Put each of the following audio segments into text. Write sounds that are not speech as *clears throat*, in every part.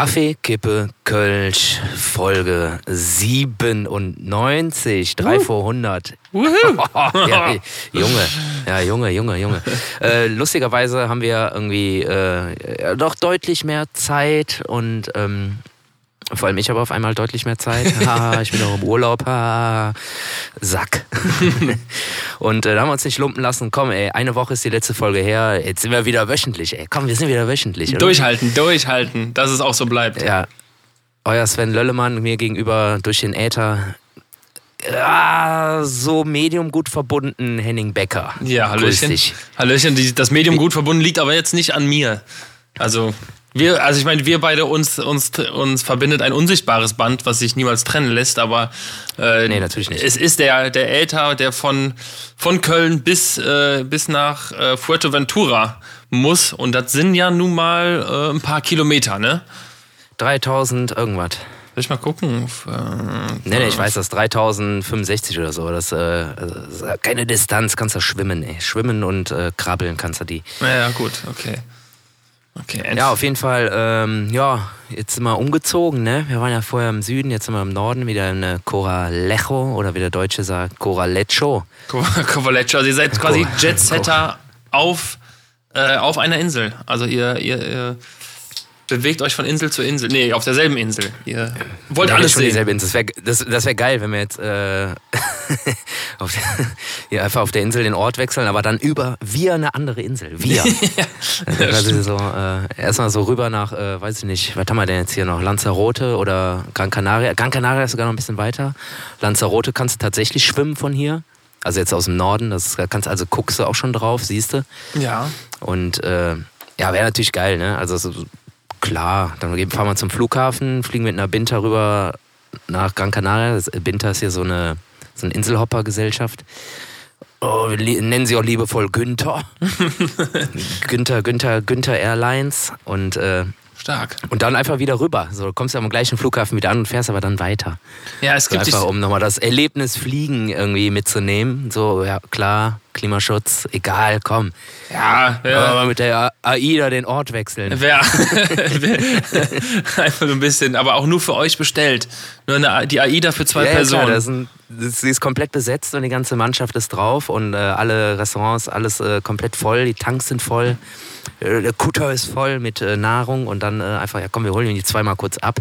Kaffee, Kippe, Kölsch, Folge 97, 3 uh. vor 100. *laughs* ja, Junge, ja, Junge, Junge, Junge. Äh, lustigerweise haben wir irgendwie äh, doch deutlich mehr Zeit und ähm, vor allem ich habe auf einmal deutlich mehr Zeit. *laughs* Ha, ich bin auch im Urlaub. Ha, Sack. *laughs* und äh, da haben wir uns nicht lumpen lassen. Komm, ey, eine Woche ist die letzte Folge her. Jetzt sind wir wieder wöchentlich. Ey, komm, wir sind wieder wöchentlich. Oder? Durchhalten, durchhalten, dass es auch so bleibt. Ja. Euer Sven Löllemann mir gegenüber durch den Äther. Ja, so medium gut verbunden, Henning Becker. Ja, Hallöchen. Hallöchen, das Medium gut verbunden liegt aber jetzt nicht an mir. Also wir, also ich meine, wir beide uns, uns, uns verbindet ein unsichtbares Band, was sich niemals trennen lässt, aber äh, nee, natürlich nicht. es ist der, der Älter, der von, von Köln bis, äh, bis nach äh, Fuerteventura muss. Und das sind ja nun mal äh, ein paar Kilometer, ne? 3000 irgendwas. Will ich mal gucken? Äh, nee, nee, ich weiß das, 3065 oder so. Das, äh, keine Distanz, kannst du schwimmen, ey. Schwimmen und äh, krabbeln kannst du die. Ja, ja gut, okay. Okay, ja, auf jeden Fall, ähm, ja, jetzt sind wir umgezogen, ne? Wir waren ja vorher im Süden, jetzt sind wir im Norden, wieder in äh, Coralejo oder wie der Deutsche sagt, Coralecho. *laughs* Coralecho, also ihr seid quasi Jetsetter auf, äh, auf einer Insel. Also ihr, ihr, ihr bewegt euch von Insel zu Insel. Nee, auf derselben Insel. Ihr wollt ja, alles sehen. Dieselbe Insel. Das wäre das, das wär geil, wenn wir jetzt äh, *laughs* auf der, ja, einfach auf der Insel den Ort wechseln, aber dann über wir eine andere Insel. Wir. *laughs* ja, also so, äh, erstmal so rüber nach, äh, weiß ich nicht, was haben wir denn jetzt hier noch? Lanzarote oder Gran Canaria? Gran Canaria ist sogar noch ein bisschen weiter. Lanzarote kannst du tatsächlich schwimmen von hier. Also jetzt aus dem Norden, das kannst also guckst du auch schon drauf, siehst du. Ja. Und äh, ja, wäre natürlich geil, ne? Also so, Klar, dann fahren wir zum Flughafen, fliegen mit einer Binta rüber nach Gran Canaria. Binta ist hier so eine, so eine Inselhopper-Gesellschaft. Oh, nennen sie auch liebevoll Günther. *laughs* Günther, Günther, Günther Airlines. Und äh, Stark. Und dann einfach wieder rüber. So, du kommst ja am gleichen Flughafen wieder an und fährst aber dann weiter. Ja, es gibt so einfach, um nochmal das Erlebnis Fliegen irgendwie mitzunehmen. So, ja, klar, Klimaschutz, egal, komm. Ja, ja. Aber mit der AIDA den Ort wechseln. Ja. *laughs* einfach so ein bisschen, aber auch nur für euch bestellt. Nur eine, die AIDA für zwei ja, Personen. Klar, das ist, sie ist komplett besetzt und die ganze Mannschaft ist drauf und äh, alle Restaurants, alles äh, komplett voll, die Tanks sind voll. Äh, der Kutter ist voll mit äh, Nahrung und dann äh, einfach, ja komm, wir holen die zweimal kurz ab.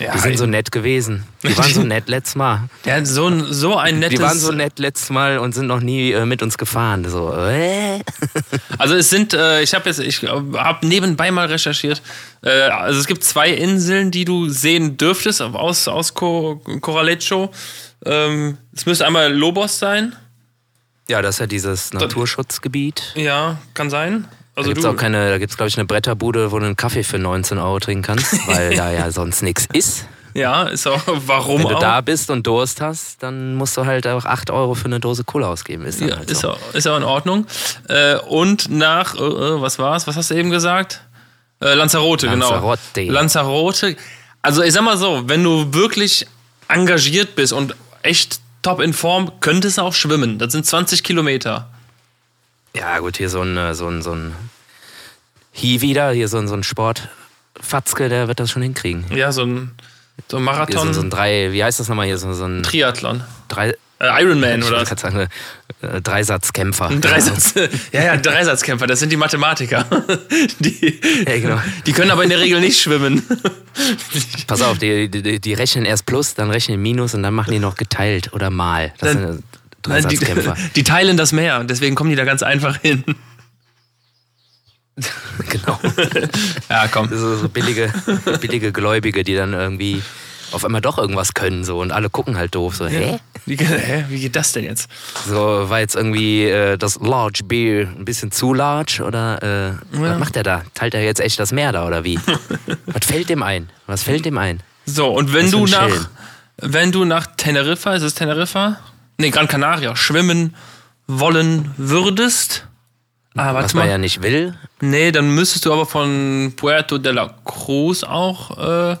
Ja, die sind so nett gewesen. Die waren so nett letztes Mal. *laughs* Ja, so, so ein nettes... Die waren so nett letztes Mal und sind noch nie äh, mit uns gefahren. So, äh. *laughs* Also es sind, äh, ich habe jetzt, ich habe nebenbei mal recherchiert. Äh, also es gibt zwei Inseln, die du sehen dürftest aus, aus Coralecho. Ähm, es müsste einmal Lobos sein. Ja, das ist ja dieses Naturschutzgebiet. Ja, kann sein. Also da gibt es auch keine, da gibt es glaube ich eine Bretterbude, wo du einen Kaffee für 19 Euro trinken kannst, *laughs* weil da ja sonst nichts ist. Ja, ist auch, warum Wenn du auch? da bist und Durst hast, dann musst du halt auch 8 Euro für eine Dose Cola ausgeben. Ist, ja, halt ist, auch, ist auch in Ordnung. Äh, und nach, äh, äh was war's? Was hast du eben gesagt? Lanzarote, Lanzarote, genau. Lanzarote. Also ich sag mal so, wenn du wirklich engagiert bist und echt top in Form, könntest du auch schwimmen. Das sind 20 Kilometer. Ja, gut, hier so ein, äh, so ein, so ein Hiwi da, hier so ein, so ein Sportfatzke, der wird das schon hinkriegen. Ja, so ein, so ein Marathon. So, so, ein drei, wie heißt das nochmal hier? So, so ein Triathlon. Drei, äh, Ironman oder? Ich sagen, äh, Dreisatzkämpfer. Ein Dreisatz, ja, *laughs* ja, Dreisatzkämpfer, das sind die Mathematiker. *laughs* Die, ja, genau. die können aber in der Regel nicht schwimmen. *laughs* Pass auf, die, die, die rechnen erst Plus, dann rechnen Minus und dann machen die noch geteilt oder mal. Das dann, sind Dreisatzkämpfer. Die, *laughs* die teilen das Meer, deswegen kommen die da ganz einfach hin. *laughs* genau. ja, komm. So, so billige, billige Gläubige, die dann irgendwie auf einmal doch irgendwas können so und alle gucken halt doof so hä? Wie, hä? Wie geht das denn jetzt? So war jetzt irgendwie äh, das Large Beer ein bisschen zu large oder äh, ja. was macht er da? Teilt er jetzt echt das Meer da oder wie? *laughs* was fällt dem ein? Was fällt dem ein? So und wenn du nach Schellen? wenn du nach Teneriffa, ist es Teneriffa? Nee, Gran Canaria schwimmen wollen würdest, Ah, Was man mal. ja nicht will. Nee, dann müsstest du aber von Puerto de la Cruz auch. Äh,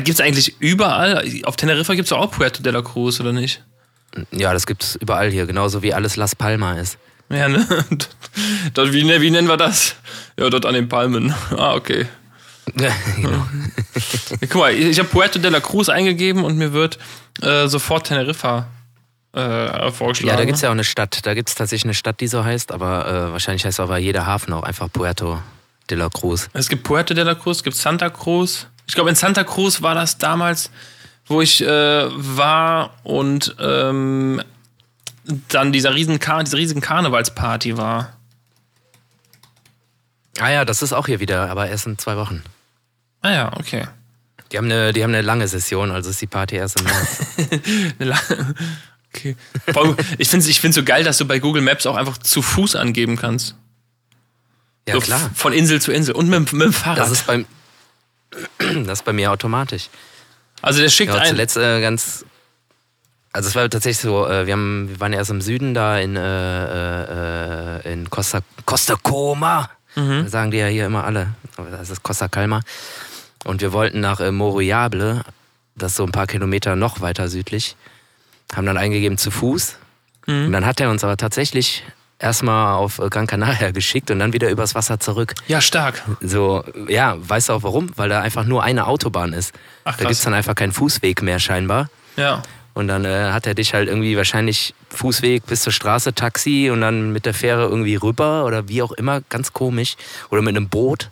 gibt es eigentlich überall? Auf Teneriffa gibt es auch Puerto de la Cruz, oder nicht? Ja, das gibt es überall hier, genauso wie alles Las Palmas ist. Ja, ne? *laughs* Dort, wie, wie nennen wir das? Ja, dort an den Palmen. Ah, okay. *laughs* genau. Guck mal, ich habe Puerto de la Cruz eingegeben und mir wird äh, sofort Teneriffa äh, vorgeschlagen. Ja, da gibt es ja auch eine Stadt. Da gibt es tatsächlich eine Stadt, die so heißt, aber äh, wahrscheinlich heißt aber jeder Hafen auch einfach Puerto de la Cruz. Es gibt Puerto de la Cruz, es gibt Santa Cruz. Ich glaube, in Santa Cruz war das damals, wo ich äh, war und ähm, dann dieser riesen Kar diese riesen Karnevalsparty war. Ah ja, das ist auch hier wieder, aber erst in zwei Wochen. Ah ja, okay. Die haben eine, die haben eine lange Session, also ist die Party erst im März. *laughs* Okay. Ich finde es ich find's so geil, dass du bei Google Maps auch einfach zu Fuß angeben kannst. Ja, so klar. Von Insel zu Insel und mit, mit dem Fahrrad. Das ist beim *clears throat* das ist bei mir automatisch. also der schickt Ja, zuletzt äh, ganz. Also es war tatsächlich so, äh, wir, haben, wir waren erst im Süden da in, äh, äh, in Costa, Costa Coma. Mhm. Sagen die ja hier immer alle. Das ist Costa Calma. Und wir wollten nach äh, Moriable, das ist so ein paar Kilometer noch weiter südlich. Haben dann eingegeben zu Fuß. Mhm. Und dann hat er uns aber tatsächlich erstmal auf Gran Canaria geschickt und dann wieder übers Wasser zurück. Ja, stark. So, ja, weißt du auch warum? Weil da einfach nur eine Autobahn ist. Ach, da krass. gibt's dann einfach keinen Fußweg mehr scheinbar. Ja. Und dann äh, hat er dich halt irgendwie wahrscheinlich Fußweg bis zur Straße, Taxi und dann mit der Fähre irgendwie rüber oder wie auch immer, ganz komisch. Oder mit einem Boot.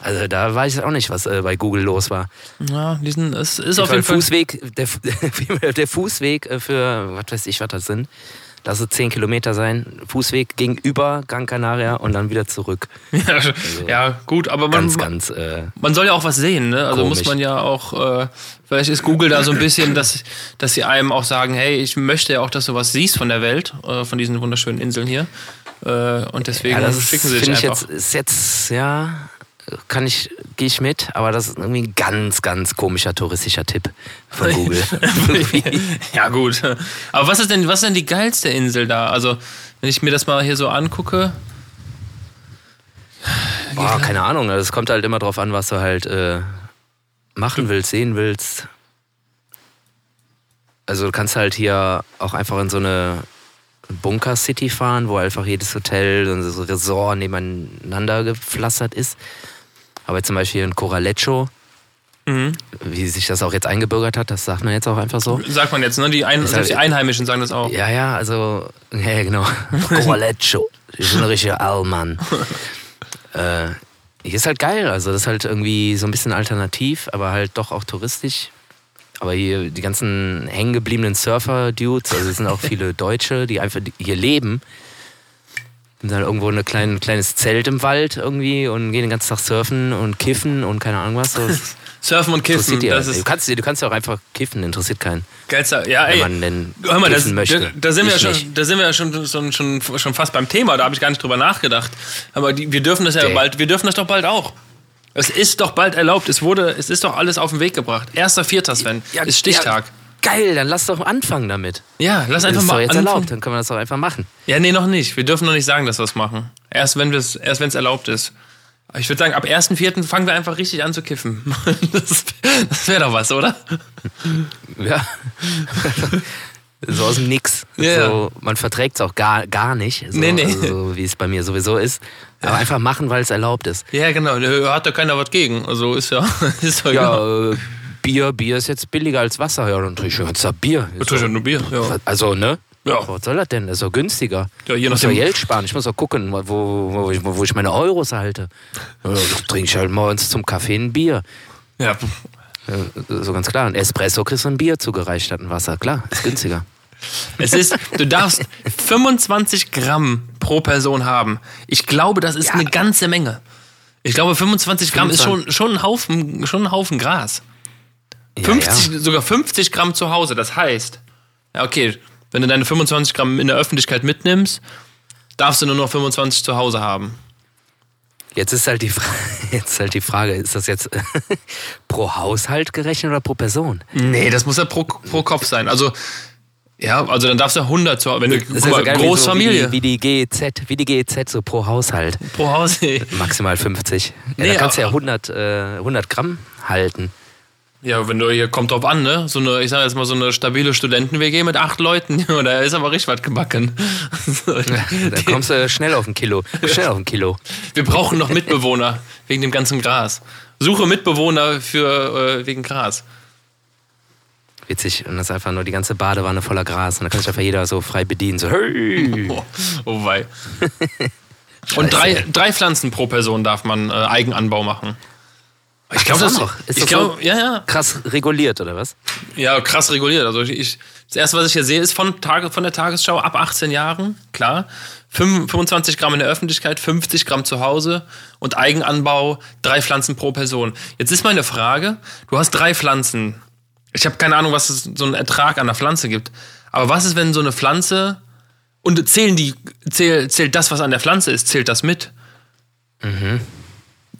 Also da weiß ich auch nicht, was äh, bei Google los war. Ja, diesen, es ist Auf jeden Fall. Fußweg, der, *laughs* der Fußweg äh, für, was weiß ich, was das sind. Lass es 10 Kilometer sein. Fußweg gegenüber Gran Canaria und dann wieder zurück. *laughs* Ja, ja, gut, aber man, Ganz, ganz. Äh, man soll ja auch was sehen, ne? Also Komisch. muss man ja auch, äh, vielleicht ist Google da so ein bisschen, dass, dass sie einem auch sagen, hey, ich möchte ja auch, dass du was siehst von der Welt, äh, von diesen wunderschönen Inseln hier. Äh, und deswegen ja, das schicken sie dich ich einfach. jetzt, ist jetzt, ja, kann ich, gehe ich mit, aber das ist irgendwie ein ganz, ganz komischer touristischer Tipp von *laughs* Google. *laughs* ja, gut. Aber was ist denn, was ist denn die geilste Insel da? Also, wenn ich mir das mal hier so angucke. Boah, keine Ahnung, es kommt halt immer drauf an, was du halt äh, machen willst, sehen willst. Also du kannst halt hier auch einfach in so eine Bunker City fahren, wo einfach jedes Hotel und so Resort nebeneinander gepflastert ist. Aber zum Beispiel hier in Coralecho, Mhm. wie sich das auch jetzt eingebürgert hat, das sagt man jetzt auch einfach so. Sagt man jetzt, ne? Die, Ein selbst die halt- Einheimischen sagen das auch. Ja, ja, also, ja, genau. *laughs* Coralecho. Ich bin ein richtiger Allmann. *laughs* äh, hier ist halt geil. Also, das ist halt irgendwie so ein bisschen alternativ, aber halt doch auch touristisch. Aber hier die ganzen hängengebliebenen Surfer-Dudes, also es sind auch viele Deutsche, die einfach hier leben. Sind dann irgendwo ein klein, kleines Zelt im Wald irgendwie und gehen den ganzen Tag surfen und kiffen und keine Ahnung was. Das *laughs* Surfen und Kiffen, die das halt. du, ist kannst, du kannst ja auch einfach kiffen, interessiert keinen. geilster. Ja, Wenn ey. man denn Hör mal, das, möchte. da, da, sind wir ja schon, da sind wir ja schon, schon, schon, schon fast beim Thema, da habe ich gar nicht drüber nachgedacht. Aber die, wir dürfen das ja Nee. bald, wir dürfen das doch bald auch. Es ist doch bald erlaubt, es wurde, es ist doch alles auf den Weg gebracht. Erster Vierter, Sven, ist Stichtag. Ja, geil, dann lass doch anfangen damit. Ja, lass einfach ist doch mal jetzt anfangen. erlaubt, dann können wir das doch einfach machen. Ja, nee, noch nicht. Wir dürfen noch nicht sagen, dass wir es machen. Erst wenn es erst wenn's erlaubt ist. Ich würde sagen, ab 1.4. fangen wir einfach richtig an zu kiffen. *laughs* Das, das wäre doch was, oder? Ja. so aus dem Nix. Ja. So, man verträgt es auch gar, gar nicht, so, Nee, nee. Also, so wie es bei mir sowieso ist. Aber einfach machen, weil es erlaubt ist. Ja, genau. Hat da keiner was gegen. Also ist ja, *laughs* ist ja, genau. Ja, äh, Bier, Bier ist jetzt billiger als Wasser. Ja, dann trinke ich jetzt da Bier. Natürlich doch- nur Bier. Ja. Also, ne? Ja. Was soll das denn? Das ist doch günstiger. Ja, je ich muss nachdem- doch Geld sparen. Ich muss doch gucken, wo, wo, ich, wo ich meine Euros halte. Ja, trinke ich halt morgens zum Kaffee ein Bier. ja. Ja, So ganz klar. Ein Espresso kriegst du ein Bier zugereicht statt ein Wasser. Klar, ist günstiger. Es ist, du darfst 25 Gramm pro Person haben. Ich glaube, das ist Ja. eine ganze Menge. Ich glaube, 25 Gramm ist schon, 25. schon, ein Haufen, schon ein Haufen Gras. Ja, 50, ja. Sogar 50 Gramm zu Hause. Das heißt, ja, okay, wenn du deine 25 Gramm in der Öffentlichkeit mitnimmst, darfst du nur noch 25 zu Hause haben. Jetzt ist halt die Frage, *laughs* jetzt ist halt die Frage, ist das jetzt *laughs* pro Haushalt gerechnet oder pro Person? Nee, das muss ja pro, pro Kopf sein. Also, ja, also dann darfst du 100 zu Hause. Wenn du, Das guck ist ja mal, geil, wie Großfamilie. So, wie, die, wie die GEZ, wie die GEZ so pro Haushalt. pro Hause. Maximal 50. Ja, Nee, da kannst du ja aber- 100, äh, 100 Gramm halten. Ja, wenn du hier kommt drauf an, ne? So eine, ich sag jetzt mal, so eine stabile Studenten-WG mit acht Leuten, *laughs* da ist aber richtig was gebacken. *laughs* da kommst du schnell auf ein Kilo. Schnell auf ein Kilo. Wir brauchen noch Mitbewohner wegen dem ganzen Gras. Suche Mitbewohner für äh, wegen Gras. Witzig. Und das ist einfach nur die ganze Badewanne voller Gras. Und da kann sich einfach jeder so frei bedienen. So, hey. *laughs* Oh, oh wei. Und drei, drei Pflanzen pro Person darf man äh, Eigenanbau machen. Ich glaube, das, noch. Ist ich so ja, ja. Krass reguliert, oder was? Ja, krass reguliert. Also ich, das erste, was ich hier sehe, ist von, Tage, von der Tagesschau ab 18 Jahren, klar. 25 Gramm in der Öffentlichkeit, 50 Gramm zu Hause und Eigenanbau, drei Pflanzen pro Person. Jetzt ist meine Frage, du hast drei Pflanzen. Ich habe keine Ahnung, was es so einen Ertrag an der Pflanze gibt. Aber was ist, wenn so eine Pflanze und zählen die, zählt, zählt das, was an der Pflanze ist, zählt das mit? Mhm.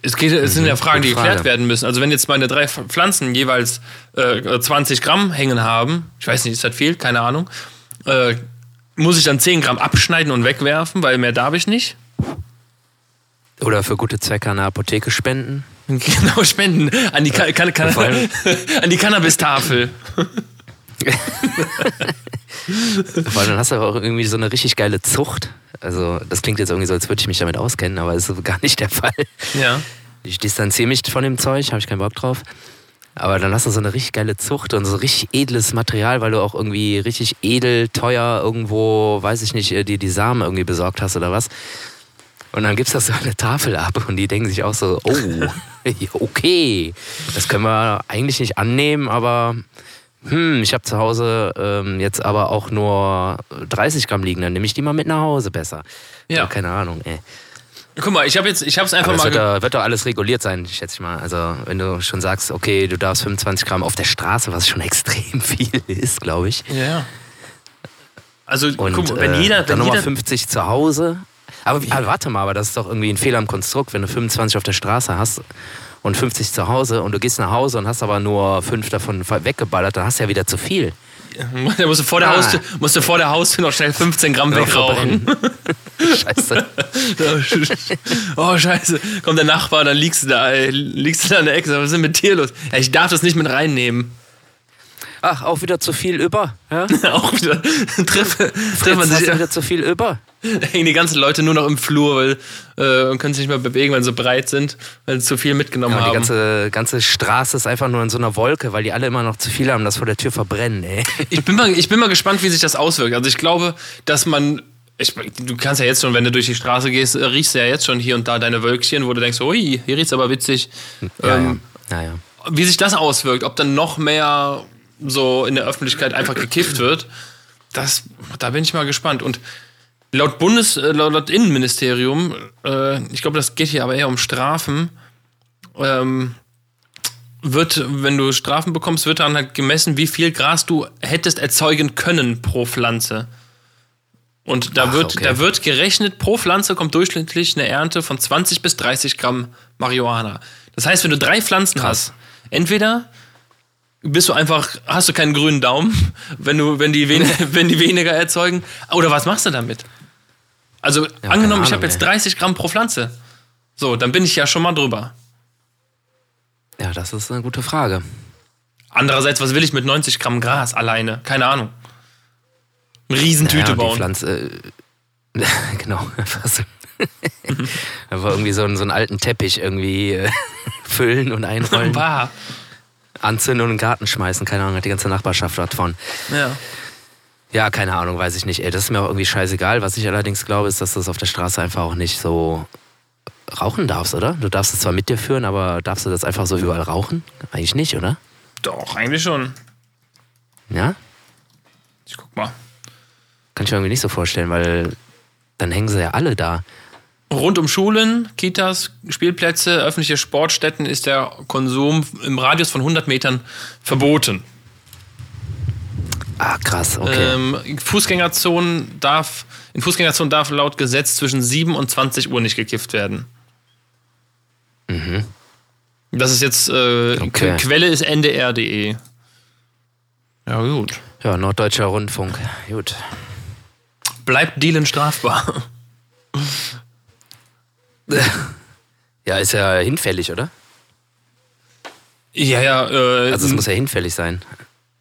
Es, geht, es sind ja. Fragen, die geklärt werden müssen. Also wenn jetzt meine drei Pflanzen jeweils äh, 20 Gramm hängen haben, ich weiß nicht, ist das viel, keine Ahnung, äh, muss ich dann 10 Gramm abschneiden und wegwerfen, weil mehr darf ich nicht? Oder für gute Zwecke an der Apotheke spenden? *laughs* Genau, spenden. An die, kan kan kan an die Cannabis-Tafel. Weil dann hast du aber auch irgendwie so eine richtig geile Zucht. Also, das klingt jetzt irgendwie so, als würde ich mich damit auskennen, aber das ist gar nicht der Fall. Ja. Ich distanziere mich von dem Zeug, habe ich keinen Bock drauf. Aber dann hast du so eine richtig geile Zucht und so richtig edles Material, weil du auch irgendwie richtig edel, teuer irgendwo, weiß ich nicht, dir die Samen irgendwie besorgt hast oder was. Und dann gibst du das so eine Tafel ab und die denken sich auch so, oh, *laughs* okay, das können wir eigentlich nicht annehmen, aber hm, ich habe zu Hause ähm, jetzt aber auch nur 30 Gramm liegen, dann nehme ich die mal mit nach Hause besser. Ja. ja keine Ahnung, ey. Guck mal, ich habe jetzt, ich habe es einfach aber mal. Wird doch, wird doch alles reguliert sein, schätze ich mal. Also wenn du schon sagst, okay, du darfst 25 Gramm auf der Straße, was schon *laughs* extrem viel ist, glaube ich. Ja. Also Und, guck mal, wenn jeder, wenn dann nochmal 50 zu Hause. Aber, aber warte mal, aber das ist doch irgendwie ein Fehler im Konstrukt, wenn du 25 auf der Straße hast und 50 zu Hause und du gehst nach Hause und hast aber nur fünf davon weggeballert, dann hast du ja wieder zu viel. *laughs* Da musst du vor der, ah. Haustür, musst du vor der Haustür noch schnell 15 Gramm wegrauchen. *laughs* scheiße. oh, scheiße. Kommt der Nachbar, dann liegst du da, liegst du da in der Ecke. Was ist denn mit dir los? Ja, ich darf das nicht mit reinnehmen. Ach, auch wieder zu viel über. Ja? *laughs* auch wieder. Treffe, treffen man sich. wieder zu viel über. Hängen die ganzen Leute nur noch im Flur weil, äh, und können sich nicht mehr bewegen, weil sie so breit sind, weil sie zu viel mitgenommen ja, haben. Die ganze, ganze Straße ist einfach nur in so einer Wolke, weil die alle immer noch zu viel haben, das vor der Tür verbrennen. Ey. *laughs* Ich, bin mal, ich bin mal gespannt, wie sich das auswirkt. Also ich glaube, dass man ich, du kannst ja jetzt schon, wenn du durch die Straße gehst, riechst du ja jetzt schon hier und da deine Wölkchen, wo du denkst, ui, hier riecht's aber witzig. Ja, ähm, ja. Ja, wie sich das auswirkt, ob dann noch mehr so in der Öffentlichkeit einfach gekifft wird, das, da bin ich mal gespannt. Und laut Bundes, äh, laut Innenministerium, äh, ich glaube, das geht hier aber eher um Strafen, ähm, wird, wenn du Strafen bekommst, wird dann halt gemessen, wie viel Gras du hättest erzeugen können pro Pflanze. Und da, Ach, wird, okay. da wird gerechnet, pro Pflanze kommt durchschnittlich eine Ernte von 20 bis 30 Gramm Marihuana. Das heißt, wenn du drei Pflanzen Krass. hast, entweder bist du einfach, hast du keinen grünen Daumen, wenn du, wenn die, wen, wenn die weniger erzeugen, oder was machst du damit? Also ja, angenommen, Ahnung, ich habe jetzt 30 Gramm pro Pflanze. So, dann bin ich ja schon mal drüber. Ja, das ist eine gute Frage. Andererseits, was will ich mit 90 Gramm Gras alleine? Keine Ahnung. Eine Riesentüte naja, bauen. Pflanze, äh, *laughs* genau. *laughs* Einfach irgendwie so, einen, so einen alten Teppich irgendwie äh, *laughs* füllen und einrollen. Wahr. Anzünden und in den Garten schmeißen. Keine Ahnung, hat die ganze Nachbarschaft davon. Ja. Ja, keine Ahnung, weiß ich nicht. Ey, das ist mir auch irgendwie scheißegal. Was ich allerdings glaube, ist, dass du das auf der Straße einfach auch nicht so rauchen darfst, oder? Du darfst es zwar mit dir führen, aber darfst du das einfach so überall rauchen? Eigentlich nicht, oder? Doch, eigentlich schon. Ja? Ich guck mal. Kann ich mir irgendwie nicht so vorstellen, weil dann hängen sie ja alle da. Rund um Schulen, Kitas, Spielplätze, öffentliche Sportstätten ist der Konsum im Radius von 100 Metern verboten. Ah, krass, okay. Ähm, Fußgängerzonen darf, in Fußgängerzonen darf laut Gesetz zwischen 7 und 20 Uhr nicht gekifft werden. Mhm. Das ist jetzt, äh, okay. Quelle ist ndr.de. Ja, gut. Ja, Norddeutscher Rundfunk. Gut. Bleibt Dealen strafbar? *laughs* ja, ist ja hinfällig, oder? Ja, ja. Äh, Also es muss ja hinfällig sein.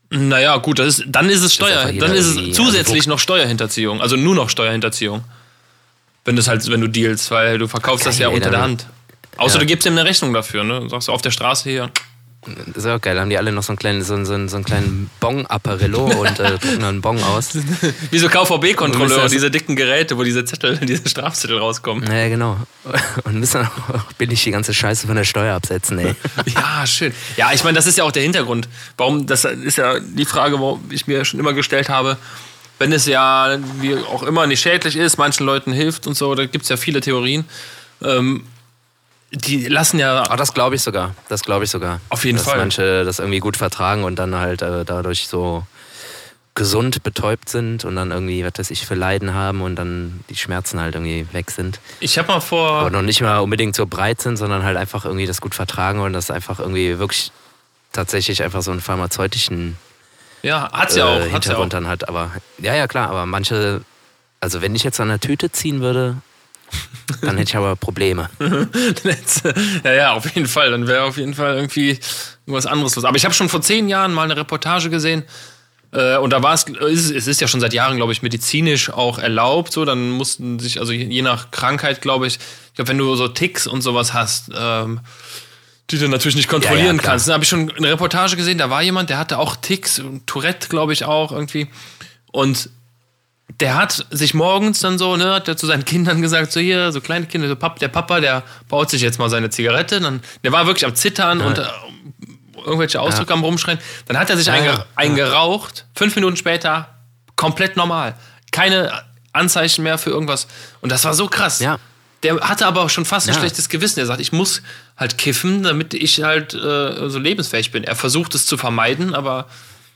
naja, gut, das ist, dann ist es Steuer, jeder dann ist es zusätzlich noch Steuerhinterziehung, also nur noch Steuerhinterziehung. Wenn du halt, wenn du dealst, weil du verkaufst das Geil, ja unter dann- der Hand. Außer Ja. du gibst ihm eine Rechnung dafür, ne? Sagst du auf der Straße hier. Das ist auch geil. Haben die alle noch so einen kleinen, so, so, so einen kleinen Bong-Apparillo und äh, drücken dann einen Bong aus. *laughs* Wie so KVB-Kontrolleure, das- diese dicken Geräte, wo diese Zettel, *laughs* diese Strafzettel rauskommen. Ja, genau. Und müssen dann auch billig die ganze Scheiße von der Steuer absetzen, ey. *laughs* Ja, schön. Ja, ich meine, das ist ja auch der Hintergrund. Warum, das ist ja die Frage, warum ich mir schon immer gestellt habe. Wenn es ja, wie auch immer, nicht schädlich ist, manchen Leuten hilft und so, da gibt es ja viele Theorien. Ähm, die lassen ja Aber das glaube ich sogar. Das glaube ich sogar. Auf jeden dass Fall. manche das irgendwie gut vertragen und dann halt äh, dadurch so gesund betäubt sind und dann irgendwie, was weiß ich, für Leiden haben und dann die Schmerzen halt irgendwie weg sind. Ich habe mal vor. Aber noch nicht mal unbedingt so breit sind, sondern halt einfach irgendwie das gut vertragen und das einfach irgendwie wirklich tatsächlich einfach so einen pharmazeutischen Ja, hat's ja auch. äh, Hat's ja auch. Hintergrund dann hat. Aber ja, ja, klar, aber manche, also wenn ich jetzt an der Tüte ziehen würde, dann hätte ich aber Probleme. *laughs* ja, ja, auf jeden Fall. Dann wäre auf jeden Fall irgendwie irgendwas anderes los. Aber ich habe schon vor zehn Jahren mal eine Reportage gesehen. Äh, und da war es, es ist- es ist ja schon seit Jahren, glaube ich, medizinisch auch erlaubt. So, dann mussten sich, also je nach Krankheit, glaube ich, ich glaube, wenn du so Ticks und sowas hast, ähm, die du natürlich nicht kontrollieren Ja, ja, kannst. Da habe ich schon eine Reportage gesehen, da war jemand, der hatte auch Ticks und Tourette, glaube ich, auch irgendwie. Und der hat sich morgens dann so, ne, hat er zu seinen Kindern gesagt, so hier, so kleine Kinder, so Pap, der Papa, der baut sich jetzt mal seine Zigarette. Dann, der war wirklich am Zittern und äh, irgendwelche Ausdrücke am Rumschreien. Dann hat er sich Ja, einge ja. eingeraucht. Fünf Minuten später komplett normal. Keine Anzeichen mehr für irgendwas. Und das war so krass. Ja. Der hatte aber auch schon fast ein Ja. schlechtes Gewissen. Er sagt, ich muss halt kiffen, damit ich halt äh, so lebensfähig bin. Er versucht es zu vermeiden, aber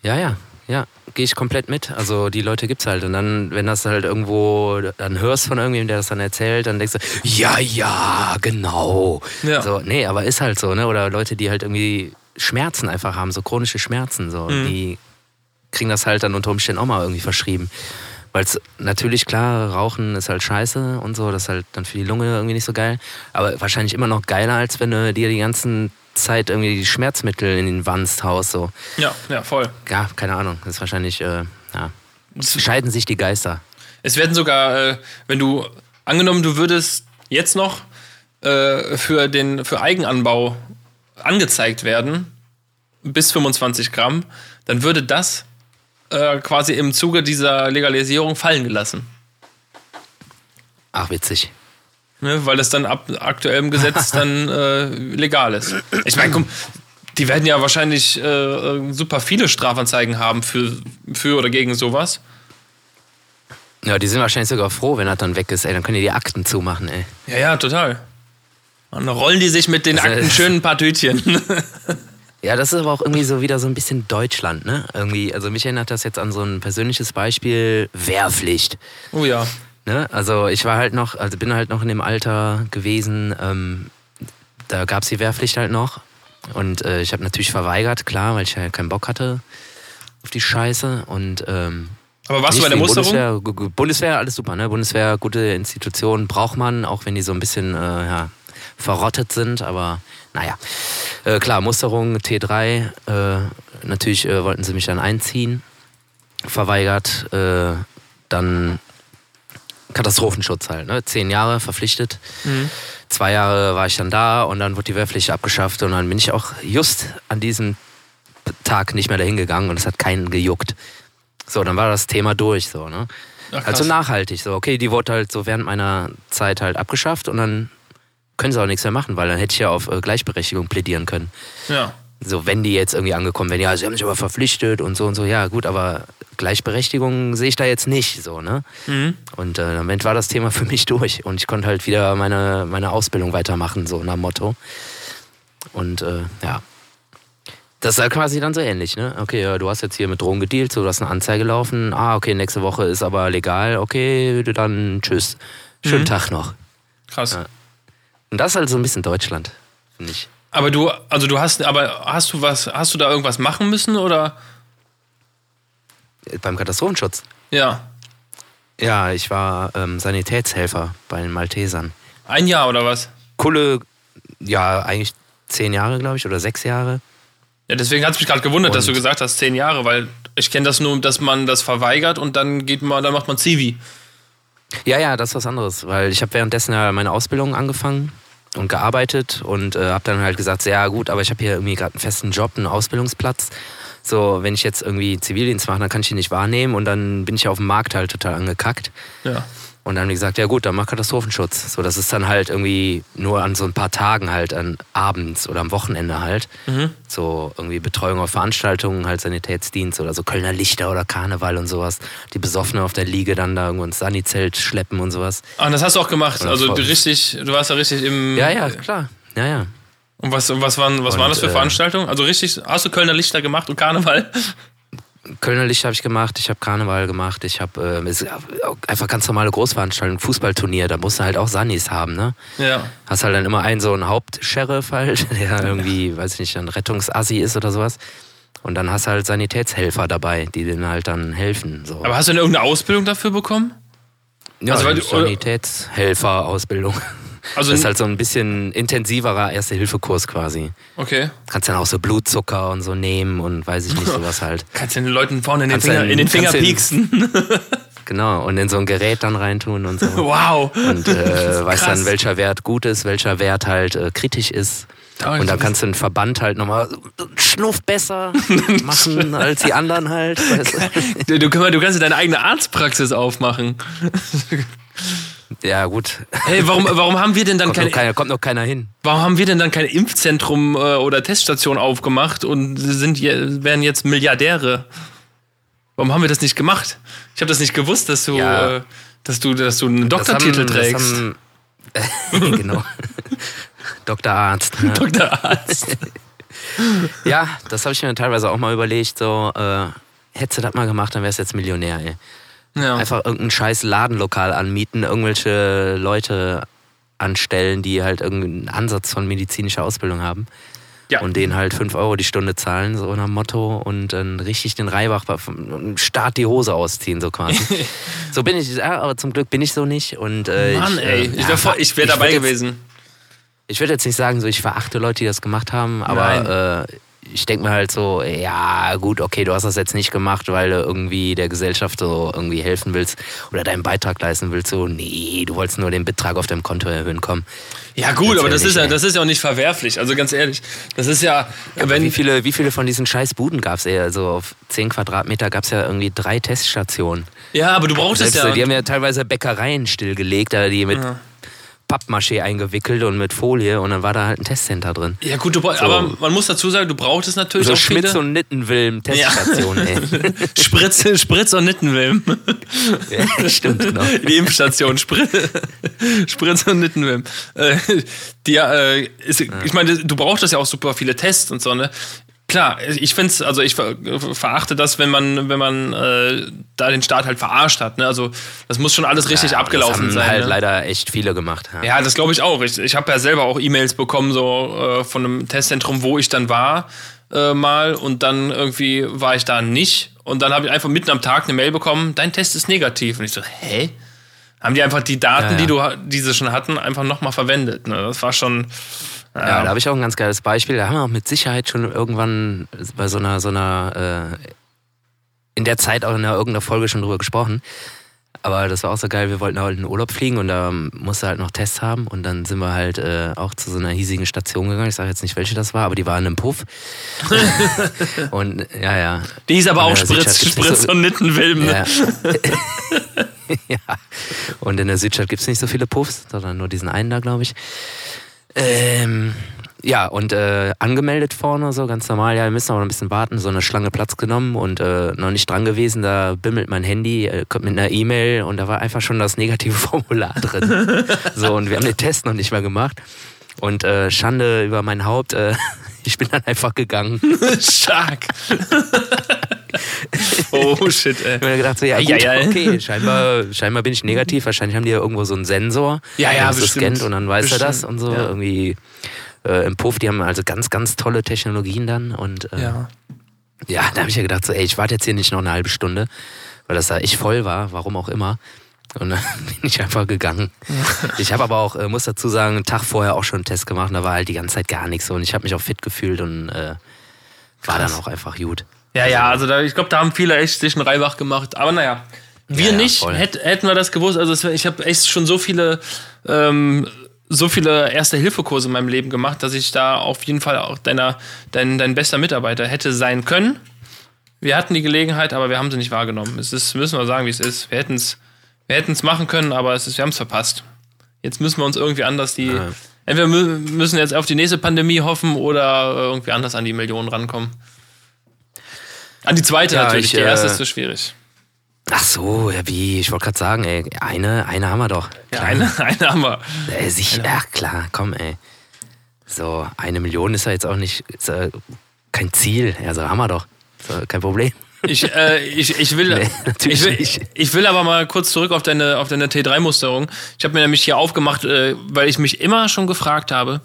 Ja, ja, ja, gehe ich komplett mit. Also die Leute gibt's halt. Und dann, wenn das halt irgendwo, dann hörst von irgendjemandem, der das dann erzählt, dann denkst du, ja, ja, genau. Ja. So, nee, aber ist halt so, ne? Oder Leute, die halt irgendwie Schmerzen einfach haben, so chronische Schmerzen, so, Mhm. die kriegen das halt dann unter Umständen auch mal irgendwie verschrieben. Weil es natürlich klar, Rauchen ist halt scheiße und so, das ist halt dann für die Lunge irgendwie nicht so geil. Aber wahrscheinlich immer noch geiler, als wenn du dir die ganzen Zeit irgendwie die Schmerzmittel in den Wanst haust, so. ja, ja, voll. Ja, keine Ahnung. Das ist wahrscheinlich, äh, ja. Scheiden sich die Geister. Es werden sogar, äh, wenn du, angenommen, du würdest jetzt noch äh, für, den, für Eigenanbau angezeigt werden, bis 25 Gramm, dann würde das äh, quasi im Zuge dieser Legalisierung fallen gelassen. Ach, witzig. Ne? Weil es dann ab aktuellem Gesetz dann *laughs* äh, legal ist. Ich meine, komm, die werden ja wahrscheinlich äh, äh, super viele Strafanzeigen haben für, für oder gegen sowas. Ja, die sind wahrscheinlich sogar froh, wenn das dann weg ist, ey. Dann können die die Akten zumachen, ey. Ja, ja, total. Und dann rollen die sich mit den Also, Akten schön ein paar Tütchen. *laughs* Ja, das ist aber auch irgendwie so wieder so ein bisschen Deutschland, ne? Irgendwie, also mich erinnert das jetzt an so ein persönliches Beispiel, Wehrpflicht. oh ja. Ne? Also ich war halt noch, also bin halt noch in dem Alter gewesen, ähm, da gab's die Wehrpflicht halt noch. Und äh, ich habe natürlich verweigert, klar, weil ich ja keinen Bock hatte auf die Scheiße. Und ähm, Aber warst du bei der Musterung? Bundeswehr, Bundeswehr, alles super, ne? Bundeswehr, gute Institution braucht man, auch wenn die so ein bisschen äh, ja, verrottet sind, aber naja. Äh, klar, Musterung, T3, äh, natürlich äh, wollten sie mich dann einziehen, verweigert, äh, dann Katastrophenschutz halt, ne? Zehn Jahre verpflichtet. Mhm. Zwei Jahre war ich dann da und dann wurde die Wehrpflicht abgeschafft und dann bin ich auch just an diesem Tag nicht mehr dahin gegangen und es hat keinen gejuckt. So, dann war das Thema durch, so, ne? Ach. Also nachhaltig, so, okay, die wurde halt so während meiner Zeit halt abgeschafft und dann können sie auch nichts mehr machen, weil dann hätte ich ja auf äh, Gleichberechtigung plädieren können. Ja. So, wenn die jetzt irgendwie angekommen wären, ja, sie haben sich aber verpflichtet und so und so, ja, gut, aber Gleichberechtigung sehe ich da jetzt nicht, so, ne? Mhm. Und äh, damit war das Thema *laughs* für mich durch und ich konnte halt wieder meine, meine Ausbildung weitermachen, so nach dem Motto. Und äh, ja. Das ist ja quasi dann so ähnlich, ne? Okay, ja, du hast jetzt hier mit Drogen gedealt, so, du hast eine Anzeige laufen. Ah, okay, nächste Woche ist aber legal. Okay, dann tschüss. Schönen Mhm. Tag noch. Krass. Ja. Und das ist halt so ein bisschen Deutschland, finde ich. Aber du, also du hast, aber hast du was, hast du da irgendwas machen müssen oder? Beim Katastrophenschutz. Ja. Ja, ich war ähm, Sanitätshelfer bei den Maltesern. Ein Jahr oder was? Coole, ja, eigentlich zehn Jahre, glaube ich, oder sechs Jahre. Ja, deswegen hat es mich gerade gewundert, dass Und- du gesagt hast, zehn Jahre, weil ich kenne das nur, dass man das verweigert und dann geht man, dann macht man Zivi. Ja, ja, das ist was anderes, weil ich habe währenddessen ja meine Ausbildung angefangen und gearbeitet und äh, habe dann halt gesagt, ja gut, aber ich habe hier irgendwie gerade einen festen Job, einen Ausbildungsplatz. So, wenn ich jetzt irgendwie Zivildienst mache, dann kann ich ihn nicht wahrnehmen und dann bin ich auf dem Markt halt total angekackt. Ja. Und dann haben die gesagt, ja gut, dann mach Katastrophenschutz. So, das ist dann halt irgendwie nur an so ein paar Tagen halt, an abends oder am Wochenende halt. So irgendwie Betreuung auf Veranstaltungen, halt Sanitätsdienst oder so Kölner Lichter oder Karneval und sowas. Die Besoffene auf der Liege dann da irgendwo ins Sanizelt schleppen und sowas. Ah, und das hast du auch gemacht. Ja, Also richtig, du warst ja richtig im. Ja, ja, klar. Ja, ja. Und was, was waren, was Und, waren das für äh, Veranstaltungen? Also richtig, hast du Kölner Lichter gemacht und Karneval? *laughs* Kölner Licht habe ich gemacht, ich habe Karneval gemacht, ich habe äh, einfach ganz normale Großveranstaltungen, Fußballturnier, da musst du halt auch Sannis haben, ne? ja. Hast halt dann immer einen so einen Hauptsheriff halt, *laughs* der irgendwie, weiß ich nicht, ein Rettungsassi ist oder sowas. Und dann hast du halt Sanitätshelfer dabei, die denen halt dann helfen. So. Aber hast du denn irgendeine Ausbildung dafür bekommen? ja, also Sanitätshelfer-Ausbildung. *laughs* Also Das ist halt so ein bisschen intensiverer Erste-Hilfe-Kurs quasi. okay. Kannst dann auch so Blutzucker und so nehmen und weiß ich nicht, *laughs* sowas halt. Kannst du den Leuten vorne in den Finger, den- in den Finger pieksen. *laughs* Genau, und in so ein Gerät dann reintun und so. *laughs* wow. Und äh, weiß Krass. dann, welcher Wert gut ist, welcher Wert halt äh, kritisch ist. Da- Und dann kannst du einen Verband halt nochmal Schnuff besser machen als die anderen halt. Weißt du? Du, du, du kannst dir deine eigene Arztpraxis aufmachen. Ja, gut. Hey, warum, warum haben wir denn dann Kommt keine, keiner, kommt noch keiner hin. warum haben wir denn dann kein Impfzentrum äh, oder Teststation aufgemacht und sind werden jetzt Milliardäre? Warum haben wir das nicht gemacht? Ich habe das nicht gewusst, dass du, Ja. äh, dass du, dass du einen Doktortitel haben- trägst. haben- *laughs* genau. Dr. Arzt. Ja. Doktorarzt. *laughs* *laughs* ja, das habe ich mir teilweise auch mal überlegt. So, äh, hättest du das mal gemacht, dann wärst du jetzt Millionär, ey. Ja. Einfach irgendein scheiß Ladenlokal anmieten, irgendwelche Leute anstellen, die halt irgendeinen Ansatz von medizinischer Ausbildung haben. Ja. Und denen halt 5 Euro die Stunde zahlen, so nach dem Motto, und dann richtig den Reibach und Start die Hose ausziehen, so quasi. *laughs* so bin ich, ja, aber zum Glück bin ich so nicht. Und, äh, Mann, ich, ey. äh, Ich ja, wäre ich wär ich dabei jetzt- gewesen. Ich würde jetzt nicht sagen, so ich verachte Leute, die das gemacht haben, aber äh, ich denke mir halt so, ja gut, okay, du hast das jetzt nicht gemacht, weil du irgendwie der Gesellschaft so irgendwie helfen willst oder deinen Beitrag leisten willst. So, nee, du wolltest nur den Betrag auf deinem Konto erhöhen, komm. Ja, gut, aber das ist ja, das ist ja auch nicht verwerflich. Also ganz ehrlich, das ist ja, Aber wenn wie viele, wie viele von diesen scheiß Buden gab es? Also auf 10 Quadratmeter gab es ja irgendwie drei Teststationen. Ja, aber du brauchst es ja. Die haben ja teilweise Bäckereien stillgelegt, die mit Pappmaché eingewickelt und mit Folie und dann war da halt ein Testcenter drin. Ja, gut, du So. aber man muss dazu sagen, du brauchst es natürlich So auch Schmitz viele. und Nittenwilm Teststation, ey. *laughs* Spritz, Spritz und Nittenwilm. Ja, stimmt, genau. Die Impfstation Spritz, *laughs* Spritz und Nittenwilm. Äh, die, äh, ist, Ich meine, du brauchst das ja auch super viele Tests und so, ne? Klar, ich finde es, also ich ver verachte das, wenn man, wenn man äh, da den Staat halt verarscht hat. Ne? Also das muss schon alles richtig Ja, abgelaufen das haben sein. halt ne? leider echt viele gemacht. Ja. Ja, das glaube ich auch. Ich, ich habe ja selber auch E-Mails bekommen, so äh, von einem Testzentrum, wo ich dann war, äh, mal. Und dann irgendwie war ich da nicht. Und dann habe ich einfach mitten am Tag eine Mail bekommen, dein Test ist negativ. Und ich so, hä? Haben die einfach die Daten, Ja, die du die sie schon hatten, einfach nochmal verwendet. Ne? Das war schon. Ja, da habe ich auch ein ganz geiles Beispiel. Da haben wir auch mit Sicherheit schon irgendwann bei so einer, so einer, äh, in der Zeit auch in einer, irgendeiner Folge schon drüber gesprochen. Aber das war auch so geil, wir wollten halt in den Urlaub fliegen und da musste halt noch Tests haben und dann sind wir halt äh, auch zu so einer hiesigen Station gegangen. Ich sage jetzt nicht, welche das war, aber die war in einem Puff. *laughs* und ja, ja. Die ist aber Und auch Spritz, Spritz so- und Nittenwilm. Ne? Ja. *laughs* *laughs* ja. Und in der Südstadt gibt es nicht so viele Puffs, sondern nur diesen einen da, glaube ich. Ähm, ja, und äh, angemeldet vorne, so ganz normal. Ja, wir müssen aber noch ein bisschen warten. So eine Schlange Platz genommen und äh, noch nicht dran gewesen. Da bimmelt mein Handy, äh, kommt mit einer E-Mail und da war einfach schon das negative *laughs* Formular drin. *laughs* so, und wir haben den Test noch nicht mal gemacht. Und äh, Schande über mein Haupt, äh, *laughs* ich bin dann einfach gegangen. Stark. Oh shit, ey. Ich habe mir gedacht, so, ja, gut, Eieiei. okay, scheinbar, scheinbar bin ich negativ. Wahrscheinlich haben die ja irgendwo so einen Sensor, Ja, ja, der das bestimmt. scannt und dann weiß er das Bestimmt, und so. ja. Irgendwie äh, im Puff, die haben also ganz, ganz tolle Technologien dann. Und äh, ja. Ja. da habe ich ja gedacht, so, ey, ich warte jetzt hier nicht noch eine halbe Stunde, weil das da echt voll war, warum auch immer. Und dann *laughs* bin ich einfach gegangen. *laughs* Ich habe aber auch, äh, muss dazu sagen, einen Tag vorher auch schon einen Test gemacht und da war halt die ganze Zeit gar nichts so und ich habe mich auch fit gefühlt und äh, war dann auch einfach gut. Ja, ja, also da, ich glaube, da haben viele echt sich einen Reibach gemacht. Aber naja, wir Ja, ja, nicht. Hätt, hätten wir das gewusst. Also ich habe echt schon so viele, ähm, so viele Erste-Hilfe-Kurse in meinem Leben gemacht, dass ich da auf jeden Fall auch deiner, dein, dein bester Mitarbeiter hätte sein können. Wir hatten die Gelegenheit, aber wir haben sie nicht wahrgenommen. Es ist, müssen wir sagen, wie es ist. Wir hätten es wir hätten's machen können, aber es ist, wir haben es verpasst. Jetzt müssen wir uns irgendwie anders die. Ja. Entweder mü müssen jetzt auf die nächste Pandemie hoffen oder äh, irgendwie anders an die Millionen rankommen. An die zweite Ja, natürlich, ich, die erste äh, ist so schwierig. Ach so, ja, wie? Ich wollte gerade sagen, ey, eine, eine haben wir doch. Ja, eine, eine haben wir. Äh, sich, ja, klar, komm, ey. So, eine Million ist ja jetzt auch nicht äh, kein Ziel. Also haben wir doch. So, kein Problem. Ich, äh, ich, ich, will, *laughs* Nee, *laughs* natürlich ich, will, nicht. ich will aber mal kurz zurück auf deine, auf deine T3-Musterung. Ich habe mir nämlich hier aufgemacht, äh, weil ich mich immer schon gefragt habe,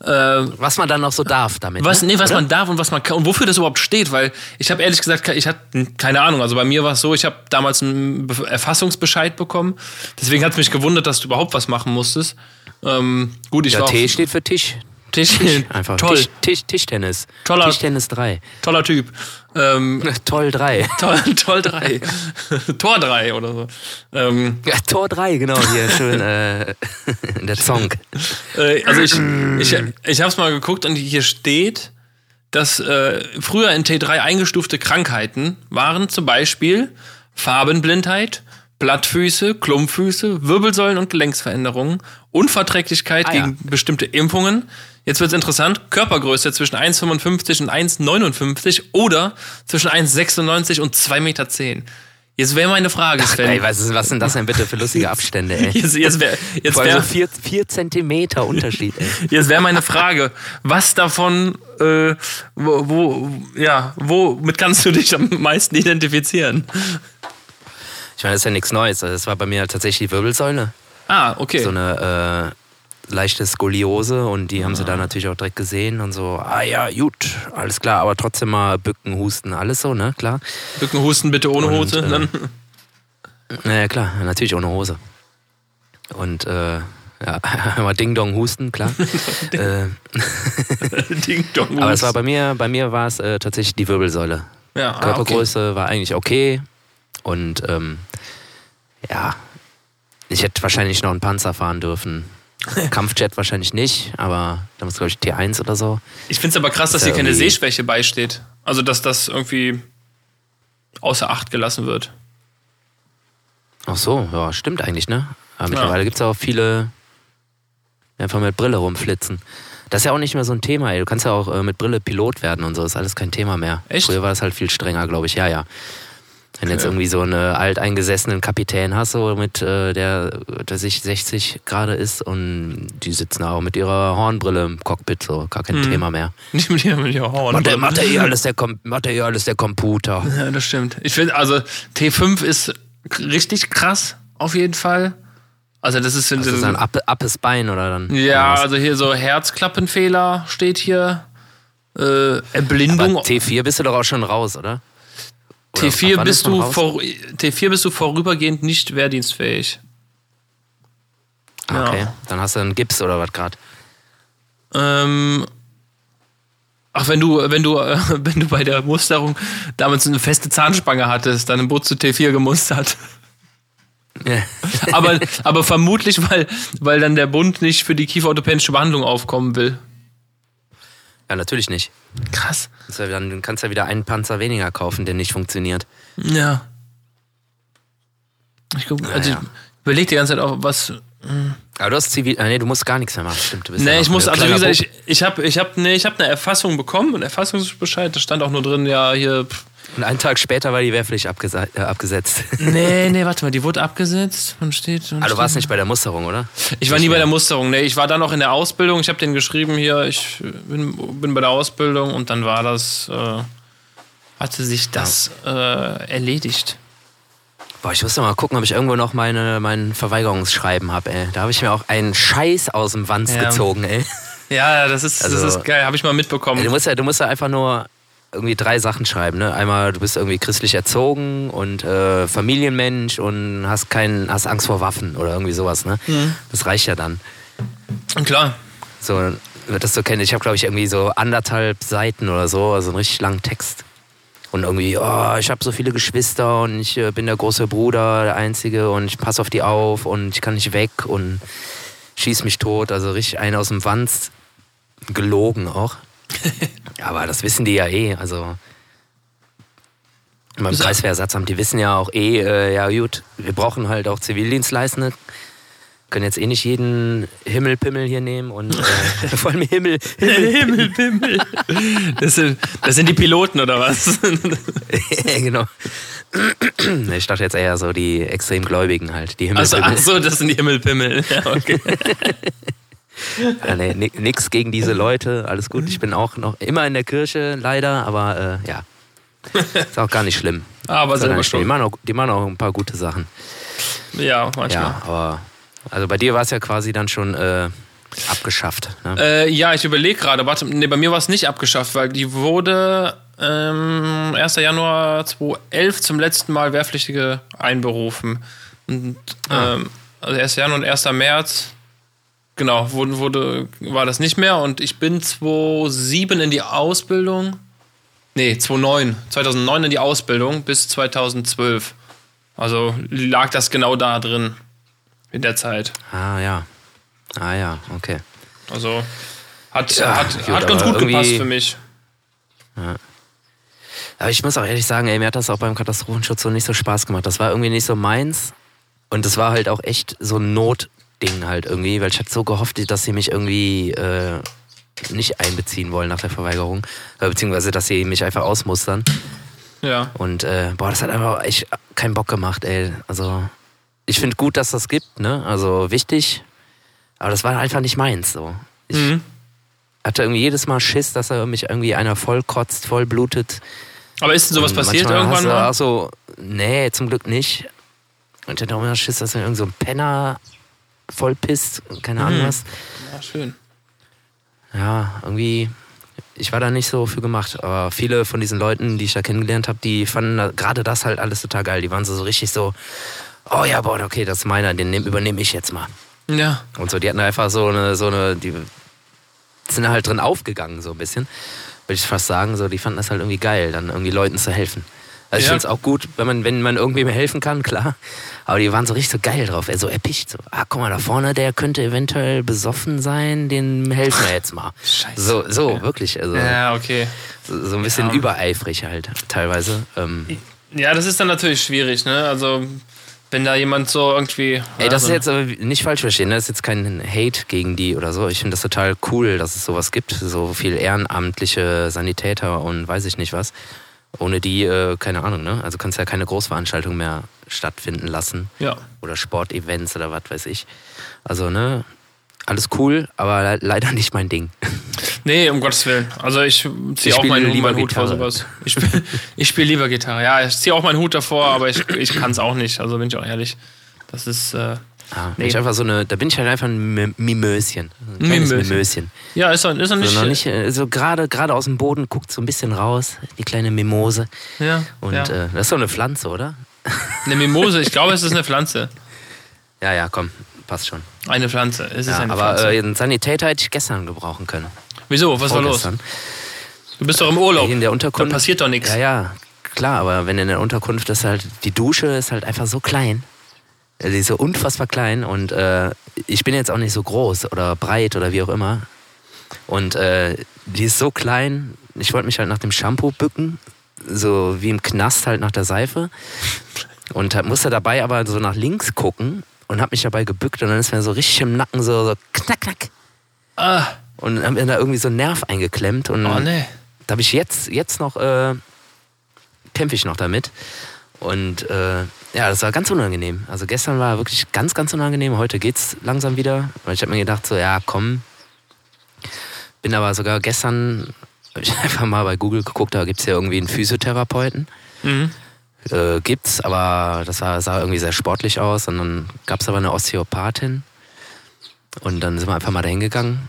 Was man dann noch so darf damit. was, ne? nee, was Oder? man darf und was man kann und wofür das überhaupt steht, weil ich habe ehrlich gesagt, ich hatte keine Ahnung. Also bei mir war es so, ich habe damals einen Be Erfassungsbescheid bekommen. Deswegen hat es mich gewundert, dass du überhaupt was machen musstest. Ähm, gut, ich Ja, war T steht für Tisch. Tisch. *laughs* Einfach. Toll, Tisch, Tisch, Tischtennis. Toller- Tischtennis 3. toller Typ. Ähm, *laughs* Toll 3. *laughs* toll, toll drei. *laughs* Tor drei oder so. Ähm, Ja, Tor 3, genau, hier schön äh, der Song. Äh, also ich, ich, ich habe es mal geguckt und hier steht, dass äh, früher in T3 eingestufte Krankheiten waren zum Beispiel Farbenblindheit, Blattfüße, Klumpfüße, Wirbelsäulen- und Gelenksveränderungen, Unverträglichkeit Ah, ja. gegen bestimmte Impfungen. Jetzt wird's interessant, Körpergröße zwischen 1,55 und 1,59 oder zwischen 1,96 und 2,10 Meter. Jetzt wäre meine Frage, Sven. Ey, was, ist, was sind das denn bitte für lustige Abstände, ey? jetzt jetzt wäre jetzt wär, so vier, vier Zentimeter Unterschied, ey. *laughs* Jetzt wäre meine Frage, was davon, äh, wo, wo, ja, womit kannst du dich am meisten identifizieren? Ich meine, das ist ja nichts Neues. Also, Das war bei mir tatsächlich die Wirbelsäule. Ah, okay. So eine äh, leichte Skoliose und die haben sie da natürlich auch direkt gesehen und so, ah ja, gut, alles klar, aber trotzdem mal bücken, husten, alles so, ne, klar. Rückenhusten bitte ohne Und, Hose. äh, dann. *laughs* Naja, klar, natürlich ohne Hose. Und äh, ja, *laughs* mal Ding Dong husten, klar. *laughs* äh, Ding Dong. aber es war bei mir, bei mir war es äh, tatsächlich die Wirbelsäule. ja, ah, okay. Körpergröße war eigentlich okay. Und ähm, ja, ich hätte wahrscheinlich noch einen Panzer fahren dürfen. *laughs* Kampfjet wahrscheinlich nicht, aber da muss glaube ich T1 oder so. Ich finde es aber krass, dass hier ja keine Sehschwäche beisteht. Also, dass das irgendwie außer Acht gelassen wird. Ach so, ja, stimmt eigentlich, ne? Aber mittlerweile gibt es auch viele, die einfach mit Brille rumflitzen. Das ist ja auch nicht mehr so ein Thema, ey. Du kannst ja auch äh, mit Brille Pilot werden und so, ist alles kein Thema mehr. Echt? Früher war das halt viel strenger, glaube ich, ja, ja. Wenn du jetzt irgendwie so einen alteingesessenen Kapitän hast, so mit äh, der, der sich 60 gerade ist und die sitzen auch mit ihrer Hornbrille im Cockpit, so gar kein Hm. Thema mehr. *laughs* Nicht mit dir, mit dir Horn. Mathe, Material ist der, Kom Material ist der Computer. Ja, das stimmt. Ich finde, also T5 ist richtig krass, auf jeden Fall. Also, das ist, Das ist ein Uppes Bein oder dann? Ja, also hier so Herzklappenfehler steht hier. Äh, Erblindung. Aber T4 bist du doch auch schon raus, oder? Oder ab T4 wann bist du vor, T4 bist du vorübergehend nicht wehrdienstfähig. Ah, Okay, Ja. dann hast du einen Gips oder was gerade. Ähm, ach, wenn du, wenn du, äh, *laughs* wenn du bei der Musterung damals eine feste Zahnspange hattest, dann wurdest du T4 gemustert. aber, aber vermutlich, weil, weil dann der Bund nicht für die kieferorthopädische Behandlung aufkommen will. Ja, natürlich nicht. Krass. Ja Dann kannst du ja wieder einen Panzer weniger kaufen, der nicht funktioniert. Ja. Ich guck, also Naja. ich überleg die ganze Zeit auch, was. Aber du hast Zivil. Ah, nee, du musst gar nichts mehr machen. Stimmt, du bist ja Nee, ich muss, also wie gesagt, ich, ich habe ich hab, nee, ich hab eine Erfassung bekommen, einen Erfassungsbescheid, da stand auch nur drin, ja, hier. Pff. Und einen Tag später war die Wehrpflicht abgese äh, abgesetzt. Nee, *laughs* nee, warte mal, die wurde abgesetzt. Und steht, und Aber du warst nicht bei der Musterung, oder? Ich war nie bei der Musterung, nee, ich war dann noch in der Ausbildung, ich habe den geschrieben hier, ich bin, bin bei der Ausbildung und dann war das, äh, hatte sich das äh, erledigt. Boah, ich muss doch mal gucken, ob ich irgendwo noch meine, mein Verweigerungsschreiben habe, ey. Da habe ich mir auch einen Scheiß aus dem Wanz Ja. gezogen, ey. Ja, das ist, Also- das ist geil, habe ich mal mitbekommen. Du musst ja, du musst ja einfach nur irgendwie drei Sachen schreiben, ne? Einmal, du bist irgendwie christlich erzogen und äh, Familienmensch und hast keinen, hast Angst vor Waffen oder irgendwie sowas, ne? Mhm. Das reicht ja dann. Klar. So, wird das so kennen. Ich habe, glaube ich, irgendwie so anderthalb Seiten oder so, also einen richtig langen Text. Und irgendwie, oh, ich habe so viele Geschwister und ich äh, bin der große Bruder, der Einzige und ich passe auf die auf und ich kann nicht weg und schieß mich tot. Also richtig einen aus dem Wanz gelogen auch. *laughs* Aber das wissen die ja eh. Also beim Kreiswehrersatzamt, die wissen ja auch eh, äh, ja gut, wir brauchen halt auch Zivildienstleistende. Können jetzt eh nicht jeden Himmelpimmel hier nehmen und äh, *laughs* *laughs* vor allem Himmel, Himmel, Himmel. Das sind, das sind die Piloten oder was? ja, *laughs* genau. Ich dachte jetzt eher so die extrem Gläubigen halt, die Achso, Himmelpimmel. ach so, das sind die Himmelpimmel. Ja, okay. Ja, nee, ni- nix gegen diese Leute, alles gut. Ich bin auch noch immer in der Kirche, leider, aber äh, ja. Ist auch gar nicht schlimm. Aber auch gar selber schlimm. Die schon. machen, auch, die machen auch ein paar gute Sachen. Ja, manchmal. Ja, aber also bei dir war es ja quasi dann schon äh, abgeschafft. Ne? Äh, ja, ich überlege gerade. Warte, nee, bei mir war es nicht abgeschafft, weil die wurde ähm, 1. Januar 2011 zum letzten Mal Wehrpflichtige einberufen. Und, Ah. ähm, also 1. Januar und 1. März, genau, wurde, wurde, war das nicht mehr. Und ich bin 2007 in die Ausbildung. Nee, 2009. 2009 in die Ausbildung bis 2012. Also lag das genau da drin. In der Zeit. Ah ja. Ah ja, okay. Also hat, Ja, hat, gut, hat ganz gut gepasst für mich. Aber ich muss auch ehrlich sagen, ey, mir hat das auch beim Katastrophenschutz so nicht so Spaß gemacht. Das war irgendwie nicht so meins. Und das war halt auch echt so ein Notding halt irgendwie, weil ich hatte so gehofft, dass sie mich irgendwie äh, nicht einbeziehen wollen nach der Verweigerung. Äh, beziehungsweise, dass sie mich einfach ausmustern. Ja. Und äh, boah, das hat einfach echt keinen Bock gemacht, ey. Also, ich finde gut, dass das gibt, ne? Also wichtig. Aber das war einfach nicht meins so. Ich Mhm. hatte irgendwie jedes Mal Schiss, dass er mich irgendwie einer voll kotzt, voll blutet. Aber ist denn sowas Und passiert irgendwann mal? Auch so, nee, zum Glück nicht. Und ich hatte auch immer Schiss, dass er irgend so ein Penner voll pisst, keine Ahnung Mhm. was. Ja, schön. Ja, irgendwie, ich war da nicht so für gemacht. Aber viele von diesen Leuten, die ich da kennengelernt habe, die fanden da- gerade das halt alles total geil. Die waren so, so richtig so, oh ja, boah, okay, das ist meiner, den nehm, übernehme ich jetzt mal. Ja. Und so, die hatten einfach so eine, so eine, die sind halt drin aufgegangen, so ein bisschen. Würde ich fast sagen, so, die fanden das halt irgendwie geil, dann irgendwie Leuten zu helfen. Also ich Ja. finde es auch gut, wenn man, wenn man irgendwem helfen kann, klar. Aber die waren so richtig so geil drauf, ey, so erpicht. So, ah, guck mal, da vorne, der könnte eventuell besoffen sein, den helfen wir jetzt mal. Scheiße. So, so, wirklich. Also Ja, okay. so, so ein bisschen Ja. übereifrig halt, teilweise. Ähm, Ja, das ist dann natürlich schwierig, ne? Also, wenn da jemand so irgendwie. Ey, das ist also, jetzt aber nicht falsch verstehen, ne? das ist jetzt kein Hate gegen die oder so. Ich finde das total cool, dass es sowas gibt, so viel ehrenamtliche Sanitäter und weiß ich nicht was. Ohne die, äh, keine Ahnung, ne? Also kannst ja keine Großveranstaltung mehr stattfinden lassen Ja. oder Sportevents oder was weiß ich. Also, ne? Alles cool, aber le leider nicht mein Ding. *laughs* Nee, um Gottes Willen. Also, ich ziehe auch spiele meinen, meinen Hut vor sowas. Ich spiele *laughs* ich spiel lieber Gitarre. Ja, ich ziehe auch meinen Hut davor, aber ich, ich kann es auch nicht. Also, bin ich auch ehrlich. Das ist. Äh, Ah, Nee. ich einfach so eine, da bin ich halt einfach ein Mim- Mimöschen. Ein Mimöschen. Mimöschen. ja, ist doch, ist doch nicht. So, nicht, äh, so gerade gerade aus dem Boden guckt so ein bisschen raus, die kleine Mimose. ja, Und ja. äh, das ist so eine Pflanze, oder? *laughs* Eine Mimose, ich glaube, es ist eine Pflanze. Ja, ja, komm, passt schon. Eine Pflanze. Es ist Ja, eine aber Pflanze. äh, einen Sanitäter hätte ich gestern gebrauchen können. Wieso? Was war los? Du bist doch im Urlaub. In der Unterkunft. Da passiert doch nichts. Ja, ja, klar, aber wenn in der Unterkunft ist halt, die Dusche ist halt einfach so klein. Die ist so unfassbar klein und äh, ich bin jetzt auch nicht so groß oder breit oder wie auch immer. Und äh, die ist so klein, ich wollte mich halt nach dem Shampoo bücken, so wie im Knast halt nach der Seife. Und musste dabei aber so nach links gucken und hab mich dabei gebückt und dann ist mir so richtig im Nacken so, so knack, knack. Ah, Und hab mir da irgendwie so einen Nerv eingeklemmt und oh nee. da habe ich jetzt, jetzt noch, äh, kämpfe ich noch damit. Und äh, ja, das war ganz unangenehm. Also gestern war wirklich ganz, ganz unangenehm. Heute geht's langsam wieder. Weil ich habe mir gedacht, so, ja, komm. Bin aber sogar gestern, hab ich *laughs* einfach mal bei Google geguckt, da gibt's ja irgendwie einen Physiotherapeuten. Mhm. Äh, gibt's, aber das war, sah irgendwie sehr sportlich aus. Und dann gab's aber eine Osteopathin. Und dann sind wir einfach mal dahin gegangen.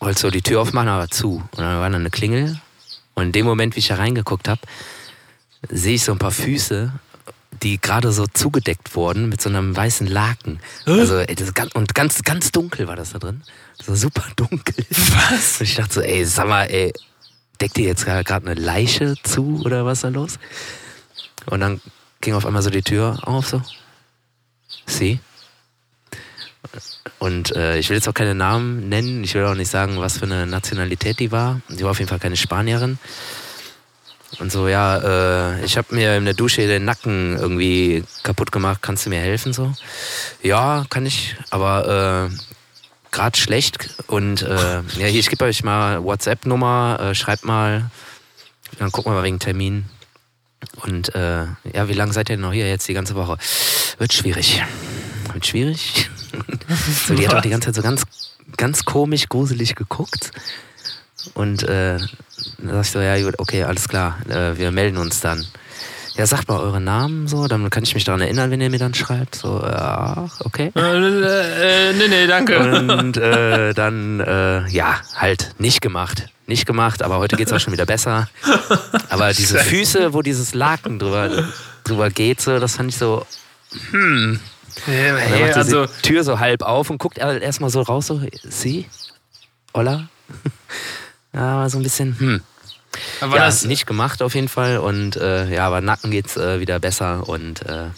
Wollte so die Tür aufmachen, aber zu. Und dann war da eine Klingel. Und in dem Moment, wie ich da reingeguckt habe, sehe ich so ein paar Füße, die gerade so zugedeckt wurden mit so einem weißen Laken. Also, ey, ganz, und ganz, ganz dunkel war das da drin. So super *laughs* dunkel. Was? Und ich dachte so, ey, sag mal, ey, deckt ihr jetzt gerade eine Leiche zu oder was da los? Und dann ging auf einmal so die Tür auf, so. Sie? Und äh, ich will jetzt auch keine Namen nennen, ich will auch nicht sagen, was für eine Nationalität die war. Die war auf jeden Fall keine Spanierin. Und so, ja, äh, ich habe mir in der Dusche den Nacken irgendwie kaputt gemacht, kannst du mir helfen so? Ja, kann ich, aber äh, gerade schlecht und äh, ja, hier, ich gebe euch mal WhatsApp-Nummer, äh, schreibt mal, dann gucken wir mal wegen Termin. Und äh, ja, wie lange seid ihr denn noch hier jetzt die ganze Woche? Wird schwierig. Wird schwierig. *laughs* so, die hat auch die ganze Zeit so ganz, ganz komisch, gruselig geguckt. Und äh, dann sag ich so, ja gut, okay, alles klar, äh, wir melden uns dann. Ja, sagt mal euren Namen so, dann kann ich mich daran erinnern, wenn ihr mir dann schreibt. So, ja, okay. Äh, äh, nee, nee, danke. Und *laughs* äh, dann, äh, ja, halt, nicht gemacht. Nicht gemacht, aber heute geht's auch schon wieder besser. Aber diese Füße, wo dieses Laken drüber, drüber geht, so, das fand ich so. Hm. Hey, hey, macht also, die Tür so halb auf und guckt erstmal so raus, so, sie? Olla? Ja, war so ein bisschen, hm. war ja, das, nicht gemacht auf jeden Fall. Und äh, ja, aber Nacken geht's äh, wieder besser und äh,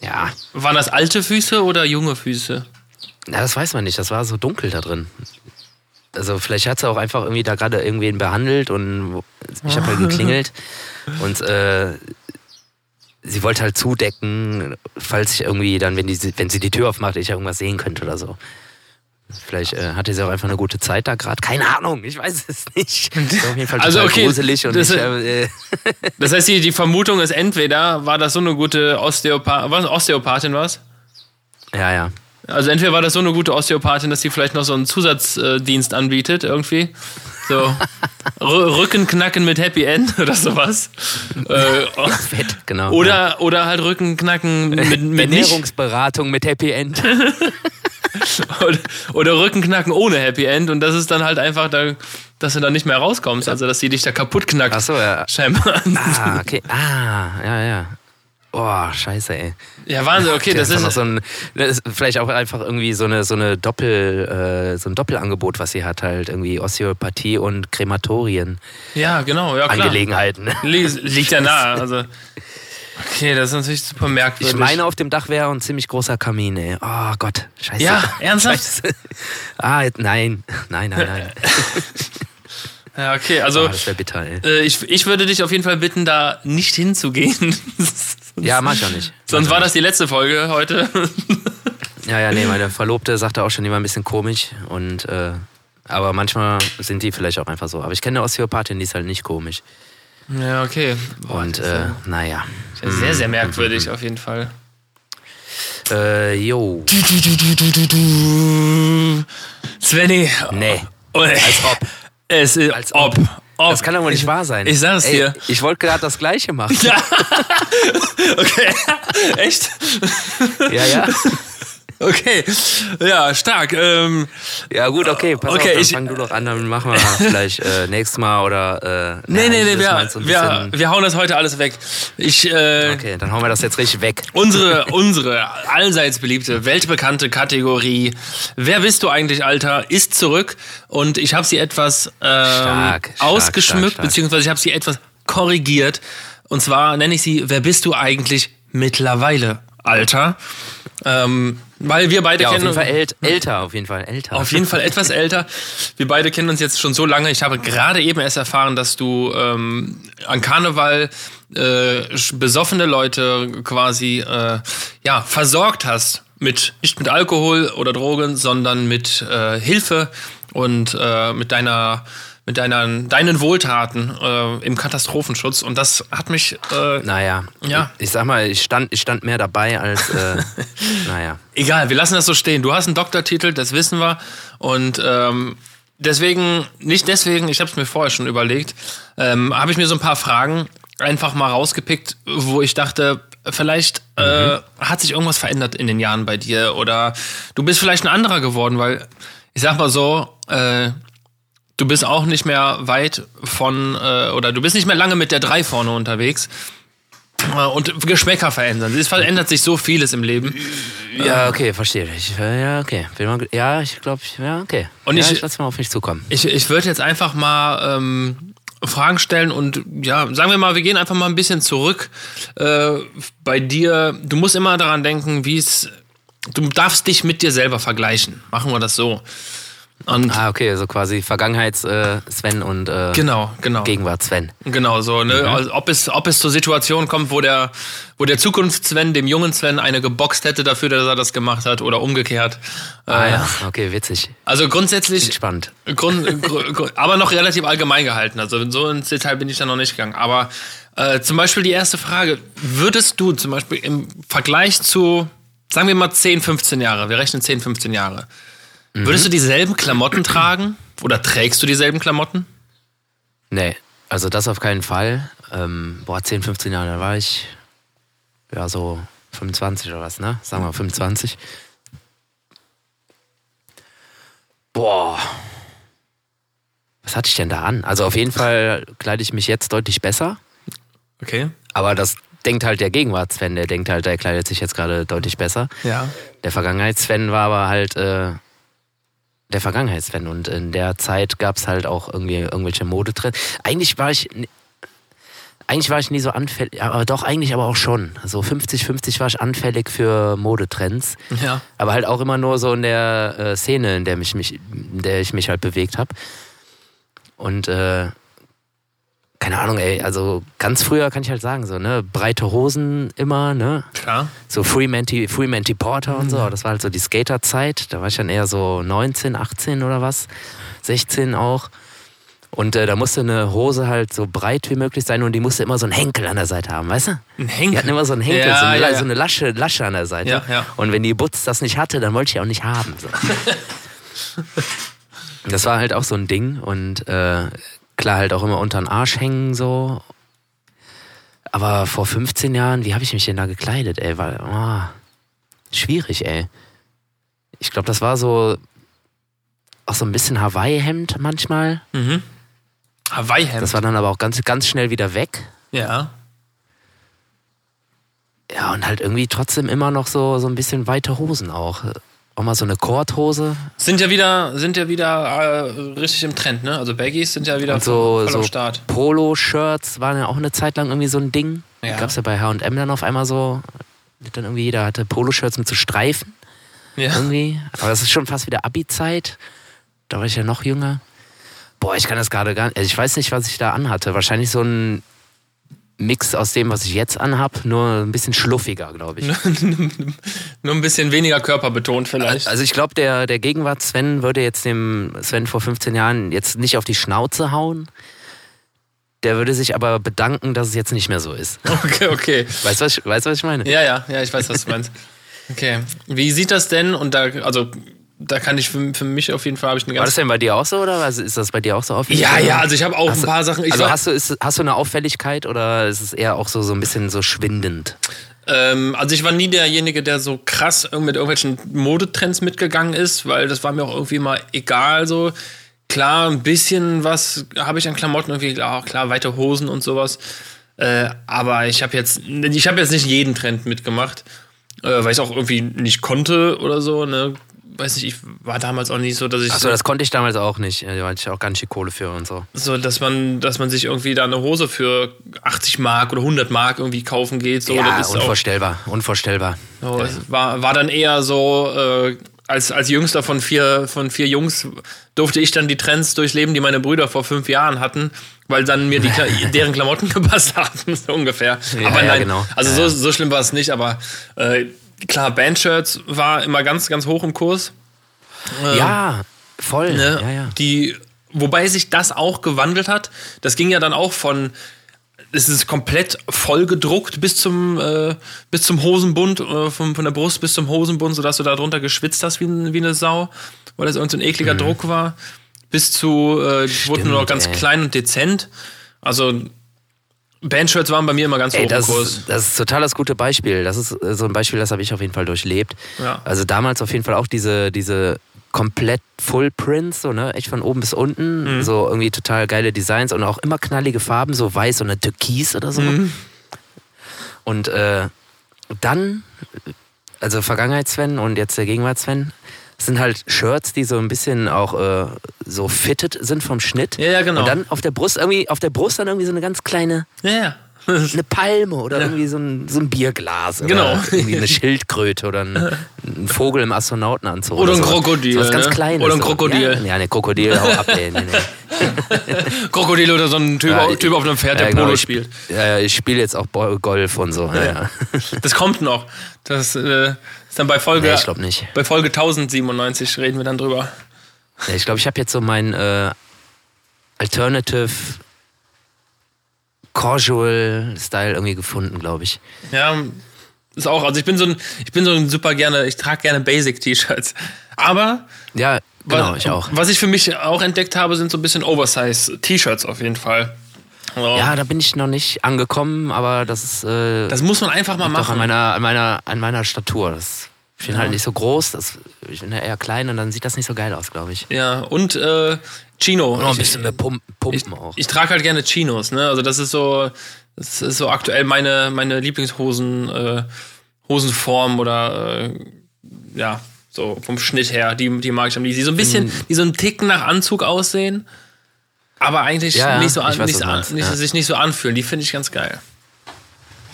ja. waren das alte Füße oder junge Füße? Na, das weiß man nicht. Das war so dunkel da drin. Also vielleicht hat sie auch einfach irgendwie da gerade irgendwen behandelt und ich habe halt *laughs* geklingelt und äh, sie wollte halt zudecken, falls ich irgendwie dann, wenn, die, wenn sie die Tür aufmacht, ich irgendwas sehen könnte oder so. Vielleicht äh, hatte sie auch einfach eine gute Zeit da gerade. Keine Ahnung, ich weiß es nicht. *laughs* Auf jeden Fall Also, okay, gruselig und das- ich, äh, *laughs* Das heißt, die, die Vermutung ist entweder, war das so eine gute Osteopa was, Osteopathin was? ja, ja. Also entweder war das so eine gute Osteopathin, dass sie vielleicht noch so einen Zusatzdienst anbietet irgendwie. So *laughs* Rückenknacken mit Happy End oder sowas. Äh, Fett, genau. ja. oder, oder halt Rückenknacken mit, mit nicht. Ernährungsberatung mit Happy End. Oder, Rückenknacken ohne Happy End. Und das ist dann halt einfach, da, dass du dann nicht mehr rauskommst. Also dass sie dich da kaputt knackt. Ach so, ja. Scheinbar. Ah, okay. Ah, ja, ja. Boah, scheiße, ey. Ja, Wahnsinn, okay, das noch ist. so ein, das ist vielleicht auch einfach irgendwie so eine so eine Doppel äh, so ein Doppelangebot, was sie hat halt irgendwie Osteopathie und Krematorien Ja, genau, ja klar. Angelegenheiten. Li- Liegt ja *laughs* nahe. Also. Okay, das ist natürlich super merkwürdig. Ich meine, auf dem Dach wäre ein ziemlich großer Kamin, ey. Oh Gott, scheiße. Ja, *laughs* ernsthaft? Scheiße. *laughs* Ah, nein, nein, nein, nein. *laughs* Ja, okay, also Oh, das wäre bitter, ey. äh, ich, ich würde dich auf jeden Fall bitten, da nicht hinzugehen. Ja, mach ich auch nicht. Sonst war das die letzte Folge heute. Ja, ja, nee, meine Verlobte sagte auch schon immer ein bisschen komisch und äh, aber manchmal sind die vielleicht auch einfach so. Aber ich kenne eine Osteopathin, die ist halt nicht komisch. Ja, okay. Boah, Und äh, ja- naja. ja sehr, sehr merkwürdig auf jeden Fall. Äh, jo. Svenny. Nee. Als ob. Es ist Als ob. ob. Das kann doch wohl nicht wahr sein. Ich sag es Ey, dir. Ich wollte gerade das Gleiche machen. Ja. *laughs* okay. Echt? Ja, ja. *laughs* Okay. Ja, stark. Ähm, Ja, gut, okay. Pass Okay, auf, dann ich- fang du doch an, dann machen wir *laughs* vielleicht äh, nächstes Mal oder. Äh, nee, nee, nee, wir, wir, wir hauen das heute alles weg. Ich, äh, Okay, dann hauen wir das jetzt richtig weg. Unsere, *laughs* unsere allseits beliebte, weltbekannte Kategorie Wer bist du eigentlich, Alter? ist zurück und ich habe sie etwas ähm, Stark, stark, ausgeschmückt, stark. beziehungsweise ich habe sie etwas korrigiert. Und zwar nenne ich sie Wer bist du eigentlich mittlerweile, Alter? Ähm, weil wir beide Ja, auf kennen jeden Fall ält, älter, auf jeden Fall älter. auf jeden Fall *laughs* etwas älter. Wir beide kennen uns jetzt schon so lange. Ich habe gerade eben erst erfahren, dass du ähm, an Karneval äh, besoffene Leute quasi äh, ja versorgt hast mit nicht mit Alkohol oder Drogen, sondern mit äh, Hilfe und äh, mit deiner mit deiner, deinen Wohltaten äh, im Katastrophenschutz und das hat mich äh, Naja, Ja. ich, ich sag mal, ich stand, ich stand mehr dabei als, äh, *laughs* naja. Egal, wir lassen das so stehen. Du hast einen Doktortitel, das wissen wir. Und ähm, deswegen, nicht deswegen, ich habe es mir vorher schon überlegt, ähm, habe ich mir so ein paar Fragen einfach mal rausgepickt, wo ich dachte, vielleicht äh, hat sich irgendwas verändert in den Jahren bei dir oder du bist vielleicht ein anderer geworden, weil ich sag mal so, äh, du bist auch nicht mehr weit von, äh, oder du bist nicht mehr lange mit der 3 vorne unterwegs. Und Geschmäcker verändern. Es verändert sich so vieles im Leben. Ja, okay, verstehe. Ich, äh, ja, okay. Mal, ja, ich glaube, ja, okay. Und ja, ich- ich lasse mal auf mich zukommen. Ich, ich würde jetzt einfach mal ähm, Fragen stellen und ja, sagen wir mal, wir gehen einfach mal ein bisschen zurück. Äh, bei dir, du musst immer daran denken, wie es. Du darfst dich mit dir selber vergleichen. Machen wir das so. Und Ah, okay, also quasi Vergangenheits-Sven und äh, genau, genau. Gegenwart-Sven. Genau, so, ne? Also, ob, es, ob es zur Situation kommt, wo der, wo der Zukunfts-Sven dem jungen Sven eine geboxt hätte dafür, dass er das gemacht hat oder umgekehrt. Ah Äh, ja, okay, witzig. Also grundsätzlich, Spannend. Grund, gr- gr- aber noch relativ allgemein gehalten. Also so ins Detail bin ich da noch nicht gegangen. Aber äh, zum Beispiel die erste Frage: Würdest du zum Beispiel im Vergleich zu, sagen wir mal 10, 15 Jahre, wir rechnen 10, 15 Jahre, würdest du dieselben Klamotten tragen oder trägst du dieselben Klamotten? Nee, also das auf keinen Fall. Ähm, boah, 10, 15 Jahre, da war ich ja so 25 oder was, ne? Sagen wir mal 25. Boah. Was hatte ich denn da an? Also auf jeden Fall kleide ich mich jetzt deutlich besser. Okay. Aber das denkt halt der Gegenwarts-Sven, der denkt halt, der kleidet sich jetzt gerade deutlich besser. Ja. Der Vergangenheits-Sven war aber halt äh, der Vergangenheits-Sven und in der Zeit gab es halt auch irgendwie irgendwelche Modetrends. Eigentlich war ich eigentlich war ich nie so anfällig, aber doch eigentlich aber auch schon. So 50-50 war ich anfällig für Modetrends, Ja. aber halt auch immer nur so in der äh, Szene, in der, mich, mich, in der ich mich halt bewegt habe. Und äh, keine Ahnung, ey, also ganz früher kann ich halt sagen, so, ne, breite Hosen immer, ne, Klar. so Freemanti, Freemanti Porter und so, das war halt so die Skaterzeit. Da war ich dann eher so 19, 18 oder was, 16 auch. Und äh, da musste eine Hose halt so breit wie möglich sein und die musste immer so einen Henkel an der Seite haben, weißt du? Ein Die Henkel. hatten immer so einen Henkel, Ja, so, eine, ja, so eine Lasche, Lasche an der Seite. Ja, ja. Und wenn die Butz das nicht hatte, dann wollte ich die auch nicht haben. So. *laughs* das war halt auch so ein Ding und äh, klar halt auch immer unter den Arsch hängen so. Aber vor 15 Jahren, wie habe ich mich denn da gekleidet, ey? War oh, schwierig, ey. Ich glaube, das war so auch so ein bisschen Hawaii-Hemd manchmal. Mhm. Hawaii-Hemd. Das war dann aber auch ganz, ganz schnell wieder weg. ja. Ja, und halt irgendwie trotzdem immer noch so, so ein bisschen weite Hosen auch. Auch mal so eine Korthose. Sind ja wieder, sind ja wieder äh, richtig im Trend, ne? Also Baggies sind ja wieder Und so, voll so Start. Polo-Shirts waren ja auch eine Zeit lang irgendwie so ein Ding. Ja. Gab's ja bei H&M dann auf einmal so, dann irgendwie jeder hatte Poloshirts mit so Streifen Ja. irgendwie. Aber das ist schon fast wieder Abi-Zeit. Da war ich ja noch jünger. Boah, ich kann das gerade gar nicht. Also ich weiß nicht, was ich da anhatte. Wahrscheinlich so ein Mix aus dem, was ich jetzt anhab, nur ein bisschen schluffiger, glaube ich. *laughs* Nur ein bisschen weniger körperbetont vielleicht. Also ich glaube, der, der Gegenwart Sven würde jetzt dem Sven vor 15 Jahren jetzt nicht auf die Schnauze hauen. Der würde sich aber bedanken, dass es jetzt nicht mehr so ist. *laughs* Okay, okay. Weißt du, was ich, weißt, was ich meine? Ja, ja, ja, ich weiß, was du meinst. *laughs* Okay. Wie sieht das denn? Und da, also, da kann ich für, für mich auf jeden Fall habe ich eine War das denn bei dir auch so oder also ist das bei dir auch so auffällig? Ja, ja, also ich habe auch ein Hast du- paar Sachen. Ich also hast du, ist, hast du eine Auffälligkeit oder ist es eher auch so, so ein bisschen so schwindend? Ähm, also ich war nie derjenige, der so krass mit irgendwelchen Modetrends mitgegangen ist, weil das war mir auch irgendwie mal egal so. Klar, ein bisschen was habe ich an Klamotten, irgendwie, auch klar, weite Hosen und sowas. Äh, aber ich habe jetzt, ich habe jetzt nicht jeden Trend mitgemacht, äh, weil ich auch irgendwie nicht konnte oder so. Ne? Weiß nicht, ich war damals auch nicht so, dass ich Achso, das konnte ich damals auch nicht. Da hatte ich auch ganz schön Kohle für und so. so, dass man, dass man sich irgendwie da eine Hose für 80 Mark oder 100 Mark irgendwie kaufen geht. So, ja, das ist auch, unvorstellbar, unvorstellbar. so, es war, war dann eher so, äh, als, als jüngster von vier, von vier Jungs durfte ich dann die Trends durchleben, die meine Brüder vor fünf Jahren hatten, weil dann mir die, *laughs* deren Klamotten *laughs* gepasst hatten, so ungefähr. Ja, aber ja, nein, genau. also Ja, so, ja. so schlimm war es nicht, aber äh, klar, Bandshirts war immer ganz, ganz hoch im Kurs. ja, voll. Ne? Ja, ja. Die, wobei sich das auch gewandelt hat. Das ging ja dann auch von, es ist komplett vollgedruckt bis zum, äh, bis zum Hosenbund, äh, von, von der Brust bis zum Hosenbund, sodass du da drunter geschwitzt hast wie, wie eine Sau, weil das irgendein so ein ekliger Druck war. Bis zu, äh, die wurden nur noch ganz Mhm. ey. klein und dezent. Also, Bandshirts waren bei mir immer ganz hoch Ey, im das, Kurs. ist, das ist total das gute Beispiel. Das ist äh, so ein Beispiel, das habe ich auf jeden Fall durchlebt. Ja. Also damals auf jeden Fall auch diese, diese komplett Full Prints, so, ne? Echt von oben bis unten. Mhm. So irgendwie total geile Designs und auch immer knallige Farben, so weiß oder türkis oder so. Mhm. Und äh, dann, also Vergangenheits-Sven und jetzt der Gegenwarts-Sven, sind halt Shirts, die so ein bisschen auch äh, so fitted sind vom Schnitt. Ja, ja, genau. Und dann auf der Brust irgendwie, auf der Brust dann irgendwie so eine ganz kleine, Ja, ja. *laughs* eine Palme oder irgendwie so ein, so ein Bierglas. Oder Genau. Irgendwie eine Schildkröte oder ein, ein Vogel im Astronautenanzug. Oder ein sowas. Krokodil, So was ganz ne? Kleines. Oder ein so. Krokodil. Ja, ja ne, Krokodil, hau ab, ey. Nee, nee. *laughs* Krokodil oder so ein Typ, Ja, typ auf einem Pferd, der Ja, genau, Polo ich- spielt. Ja, ja, ich spiele jetzt auch Golf und so. Ja, ja. *laughs* Das kommt noch. Das äh, ist dann bei Folge, Nee, ich glaube nicht. bei Folge 1097 reden wir dann drüber. Ja, ich glaube, ich habe jetzt so mein äh, Alternative Casual Style irgendwie gefunden, glaube ich. Ja, ist auch, also ich bin so ein, ich bin so ein super gerne, ich trage gerne Basic-T-Shirts. Aber Ja, genau, wa- ich auch. was ich für mich auch entdeckt habe, sind so ein bisschen Oversize-T-Shirts auf jeden Fall. Also, Ja, da bin ich noch nicht angekommen, aber das ist äh, Das muss man einfach mal auch an machen. meiner, an meiner, an meiner Statur. Das, ich bin halt nicht so groß, das, ich bin ja eher klein und dann sieht das nicht so geil aus, glaube ich. Ja, und äh, Chino. Noch ein Ich- bisschen mehr Pumpen, ich, Pumpen auch. ich trage halt gerne Chinos, ne? Also das ist so, das ist so aktuell meine, meine Lieblingshosen, äh, Hosenform oder äh, ja, so vom Schnitt her, die, die mag ich am liebsten. Die so ein bisschen, Hm. die so einen Ticken nach Anzug aussehen, aber eigentlich Ja, ja, nicht so ich an, nicht, an, nicht, ja. sich nicht so anfühlen. Die finde ich ganz geil.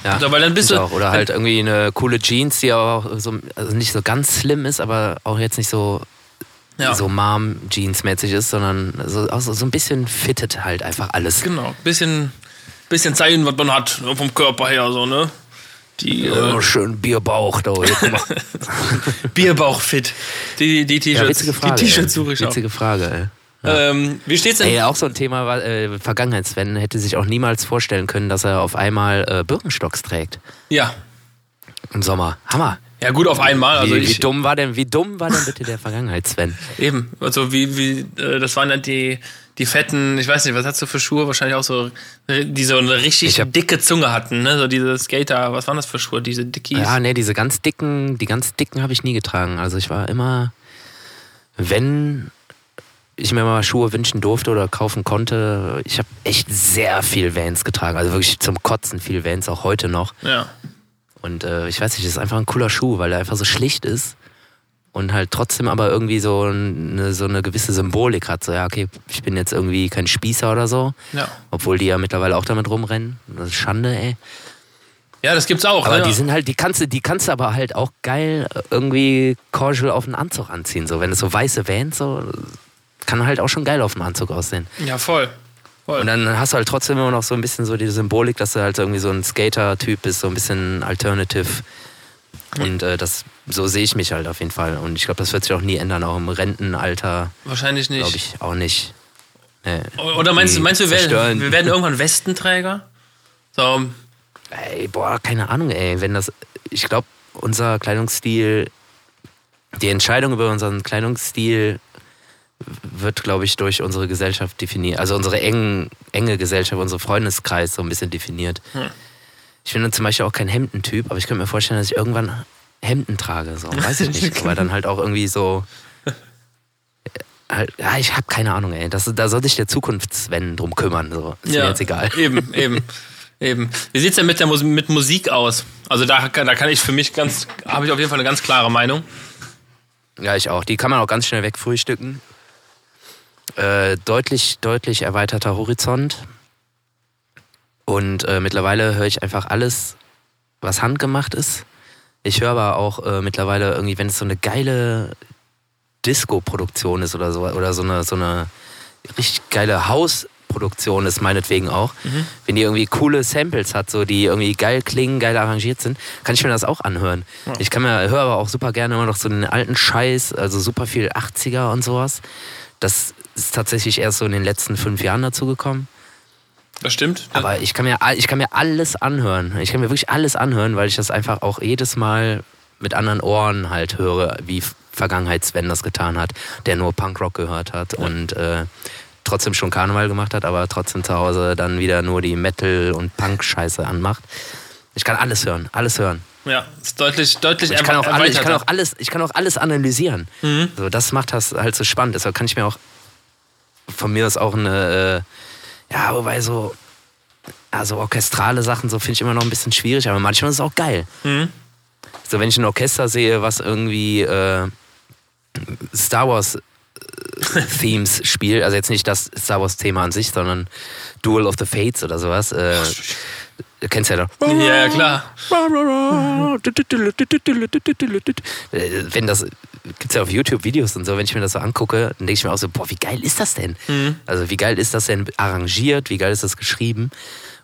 Ja, Also, weil dann bist du- auch. Oder halt irgendwie eine coole Jeans, die auch so, also nicht so ganz slim ist, aber auch jetzt nicht so, Ja. so Mom-Jeans-mäßig ist, sondern so, auch so, so ein bisschen fittet halt einfach alles. Genau, bisschen, bisschen zeigen, was man hat vom Körper her, so, ne? Die äh, Oh, schön Bierbauch da. Mal. *laughs* Bierbauchfit. Die, die Ja, T-Shirts. witzige Frage. die T-Shirts suche ich auch. Witzige Frage, ey. Ähm, wie steht's denn? Ey, auch so ein Thema war, äh, Vergangenheits-Sven hätte sich auch niemals vorstellen können, dass er auf einmal äh, Birkenstocks trägt Ja. im Sommer. Hammer. Ja, gut, auf einmal. Also wie, wie ich, dumm war denn, wie dumm war denn bitte der Vergangenheits-Sven? Eben. Also wie, wie, äh, das waren dann die, die fetten, ich weiß nicht, was hast du für Schuhe? Wahrscheinlich auch so, die so eine richtig Ich hab- dicke Zunge hatten, ne? So diese Skater, was waren das für Schuhe? Diese Dickies. Ja, nee, diese ganz dicken, die ganz dicken habe ich nie getragen. Also ich war immer, wenn ich mir mal Schuhe wünschen durfte oder kaufen konnte, ich habe echt sehr viel Vans getragen. Also wirklich zum Kotzen viel Vans, auch heute noch. ja. Und äh, ich weiß nicht, das ist einfach ein cooler Schuh, weil er einfach so schlicht ist und halt trotzdem aber irgendwie so eine, so eine gewisse Symbolik hat. So, ja, okay, ich bin jetzt irgendwie kein Spießer oder so. Ja. Obwohl die ja mittlerweile auch damit rumrennen. Das ist Schande, ey. Ja, das gibt's auch. Aber ne? die sind halt, die kannst du, die kannst du aber halt auch geil irgendwie casual auf einen Anzug anziehen. So, wenn es so weiße Vans so, kann halt auch schon geil auf dem Anzug aussehen. ja, voll. voll. Und dann hast du halt trotzdem immer noch so ein bisschen so die Symbolik, dass du halt irgendwie so ein Skater-Typ bist, so ein bisschen alternative. Und äh, das, so sehe ich mich halt auf jeden Fall. Und ich glaube, das wird sich auch nie ändern, auch im Rentenalter, Wahrscheinlich nicht. glaube ich, auch nicht. Nee. Oder meinst du, Die meinst du, wir werden, wir werden irgendwann Westenträger? So, Ey, boah, keine Ahnung, ey. Wenn das, ich glaube, unser Kleidungsstil, die Entscheidung über unseren Kleidungsstil wird, glaube ich, durch unsere Gesellschaft definiert. Also unsere engen, enge Gesellschaft, unser Freundeskreis so ein bisschen definiert. Hm. Ich bin dann zum Beispiel auch kein Hemdentyp, aber ich könnte mir vorstellen, dass ich irgendwann Hemden trage. So, weiß ich nicht. aber dann halt auch irgendwie so. Halt, ja, ich habe keine Ahnung, ey. Das, da soll sich der Zukunfts-Sven drum kümmern. So. Ist mir jetzt egal. Eben, eben, eben. Wie sieht's denn mit der Mus mit Musik aus? Also da, kann- da kann ich für mich ganz, habe ich auf jeden Fall eine ganz klare Meinung. Ja, ich auch. Die kann man auch ganz schnell wegfrühstücken. Äh, deutlich, deutlich erweiterter Horizont. Und äh, mittlerweile höre ich einfach alles, was handgemacht ist. Ich höre aber auch äh, mittlerweile irgendwie, wenn es so eine geile Disco-Produktion ist oder so, oder so eine, so eine richtig geile House-Produktion ist, meinetwegen auch, wenn die irgendwie coole Samples hat, so die irgendwie geil klingen, geil arrangiert sind, kann ich mir das auch anhören. Ich kann mir, höre aber auch super gerne immer noch so den alten Scheiß, also super viel 80er und sowas. Das ist tatsächlich erst so in den letzten fünf Jahren dazu gekommen. Das stimmt. Aber ich kann, mir, ich kann mir alles anhören. Ich kann mir wirklich alles anhören, weil ich das einfach auch jedes Mal mit anderen Ohren halt höre, wie Vergangenheits-Sven das getan hat, der nur Punkrock gehört hat und äh, trotzdem schon Karneval gemacht hat, aber trotzdem zu Hause dann wieder nur die Metal- und Punk-Scheiße anmacht. Ich kann alles hören, alles hören. Ja, ist deutlich, deutlich Ich kann auch, alle, ich kann auch, alles, ich kann auch alles analysieren. Mhm. So, das macht das halt so spannend. Deshalb kann ich mir auch von mir aus auch eine, äh, ja, wobei so, ja, ja, so orchestrale Sachen, so finde ich immer noch ein bisschen schwierig, aber manchmal ist es auch geil. So, wenn ich ein Orchester sehe, was irgendwie äh, Star Wars äh, *laughs* Themes spielt, also jetzt nicht das Star Wars Thema an sich, sondern Duel of the Fates oder sowas. Äh, du kennst ja doch. Ja, klar. Wenn das gibt's ja auf YouTube Videos und so, wenn ich mir das so angucke, dann denke ich mir auch so, boah, wie geil ist das denn? Also wie geil ist das denn arrangiert, wie geil ist das geschrieben?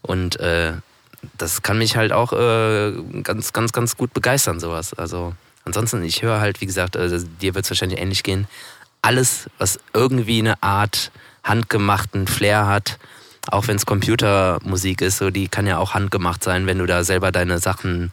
Und äh, das kann mich halt auch äh, ganz, ganz, ganz gut begeistern, sowas. Also ansonsten, ich höre halt, wie gesagt, äh, dir wird es wahrscheinlich ähnlich gehen, alles, was irgendwie eine Art handgemachten Flair hat, auch wenn es Computermusik ist, so die kann ja auch handgemacht sein, wenn du da selber deine Sachen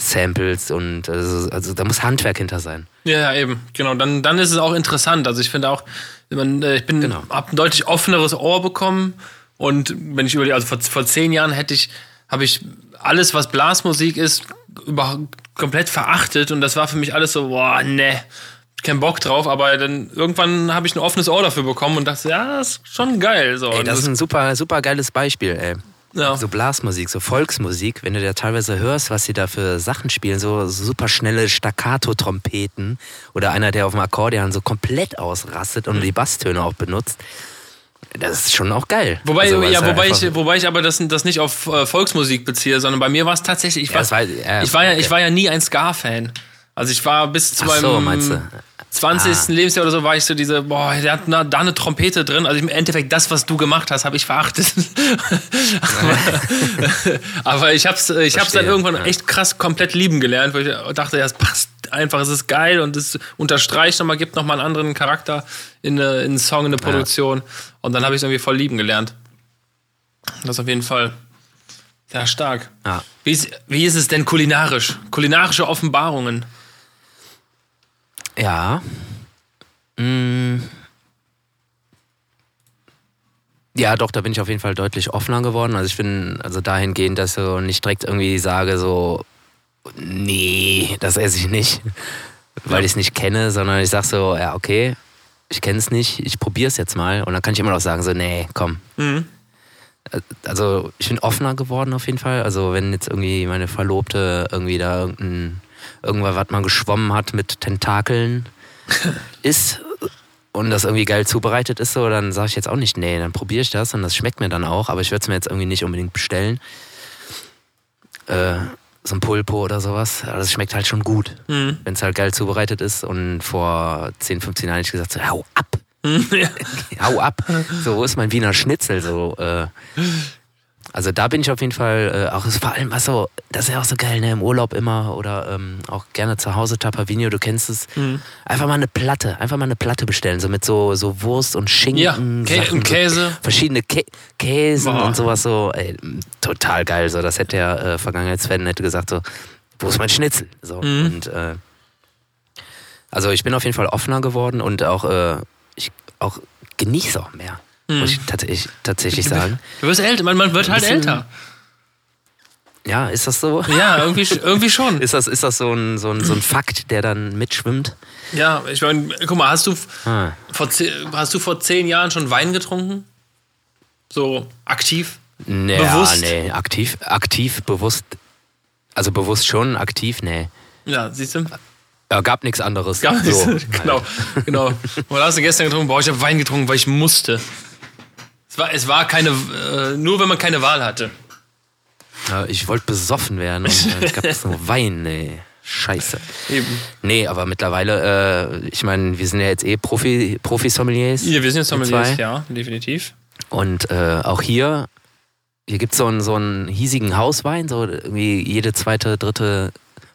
samples und also, also da muss Handwerk hinter sein. Ja, ja, eben. Genau. Dann, dann ist es auch interessant. Also ich finde auch, man, äh, ich bin, Genau. hab ein deutlich offeneres Ohr bekommen. Und wenn ich überlege, also vor, vor zehn Jahren hätte ich, habe ich alles, was Blasmusik ist, über, komplett verachtet. Und das war für mich alles so, boah, ne, kein Bock drauf. Aber dann irgendwann habe ich ein offenes Ohr dafür bekommen und dachte, ja, das ist schon geil. So. Ey, Und das ist ein super, super geiles Beispiel, ey. ja. So Blasmusik, so Volksmusik, wenn du da teilweise hörst, was sie da für Sachen spielen, so super schnelle Staccato-Trompeten oder einer, der auf dem Akkordeon so komplett ausrastet Mhm. und die Basstöne auch benutzt. Das ist schon auch geil. Wobei, Also, ja, wobei, ich, wobei ich aber das, das nicht auf äh, Volksmusik beziehe, sondern bei mir war es tatsächlich, ich Ja, war, das war- ja, ich, war ja, okay. ich war ja nie ein Ska-Fan. Also ich war bis zu Ach meinem so, meinst du? 20. Ah. Lebensjahr oder so war ich so diese, boah, der hat na, da eine Trompete drin. Also im Endeffekt das, was du gemacht hast, habe ich verachtet. *laughs* aber, *laughs* aber ich hab's, ich hab's dann irgendwann ja. echt krass komplett lieben gelernt, weil ich dachte, ja, es passt einfach, es ist geil und es unterstreicht nochmal, gibt nochmal einen anderen Charakter in, eine, in einen Song, in eine Produktion. Und dann habe ich es irgendwie voll lieben gelernt. Das auf jeden Fall. Ja, stark. Ja. Wie ist, wie ist es denn kulinarisch? Kulinarische Offenbarungen. Ja. Mm. Ja, doch, da bin ich auf jeden Fall deutlich offener geworden. Also ich bin also dahingehend, dass ich nicht direkt irgendwie sage, so, nee, das esse ich nicht, weil ich es nicht kenne, sondern ich sage so, ja, okay, ich kenne es nicht, ich probiere es jetzt mal. Und dann kann ich immer noch sagen, so, nee, komm. Also ich bin offener geworden auf jeden Fall. Also wenn jetzt irgendwie meine Verlobte irgendwie da irgendein, irgendwas, was man geschwommen hat mit Tentakeln *laughs* ist und das irgendwie geil zubereitet ist, so, dann sage ich jetzt auch nicht, nee, dann probiere ich das und das schmeckt mir dann auch, aber ich würde es mir jetzt irgendwie nicht unbedingt bestellen. Äh, so ein Pulpo oder sowas, aber das schmeckt halt schon gut, Mhm. wenn es halt geil zubereitet ist. Und vor 10, 15 Jahren hätte ich gesagt, so, hau ab, ja. *laughs* hau ab. *laughs* So, wo ist mein Wiener Schnitzel? So, äh, also da bin ich auf jeden Fall, äh, auch vor allem, was so, das ist ja auch so geil, ne, im Urlaub immer oder ähm, auch gerne zu Hause, Tapavino, du kennst es. Mhm. Einfach mal eine Platte, einfach mal eine Platte bestellen, so mit so, so Wurst und Schinken. Ja, Kä Sachen, und Käse. So verschiedene Kä Käsen Boah. und sowas so, ey, total geil. So, das hätte der äh, Vergangenheitsfan hätte gesagt so, wo ist mein Schnitzel? So Mhm. und äh, also ich bin auf jeden Fall offener geworden und auch äh, ich auch genieße auch mehr, Mhm. muss ich tatsächlich, tatsächlich sagen. Du wirst älter, man, man wird halt älter. Ja, ist das so? Ja, irgendwie, irgendwie schon. *laughs* Ist das, ist das so, ein, so, ein, so ein Fakt, der dann mitschwimmt? Ja, ich meine, guck mal, hast du, Ah. vor, hast du vor zehn Jahren schon Wein getrunken? So aktiv? Nee, Bewusst? nee, aktiv, aktiv, bewusst, also bewusst schon, aktiv, nee. Ja, siehst du? Ja, gab nichts anderes. Nicht. So, *laughs* genau, genau. Und hast du gestern getrunken? Boah, ich habe Wein getrunken, weil ich musste. Es war, es war keine, äh, nur wenn man keine Wahl hatte. Ja, ich wollte besoffen werden und äh, gab *laughs* es nur Wein, nee. Scheiße. Eben. Nee, aber mittlerweile, äh, ich meine, wir sind ja jetzt eh Profi, Profi-Sommeliers. Ja, wir sind jetzt Sommeliers, ja, definitiv. Und äh, auch hier, hier gibt es so einen, so einen hiesigen Hauswein, so irgendwie jede zweite, dritte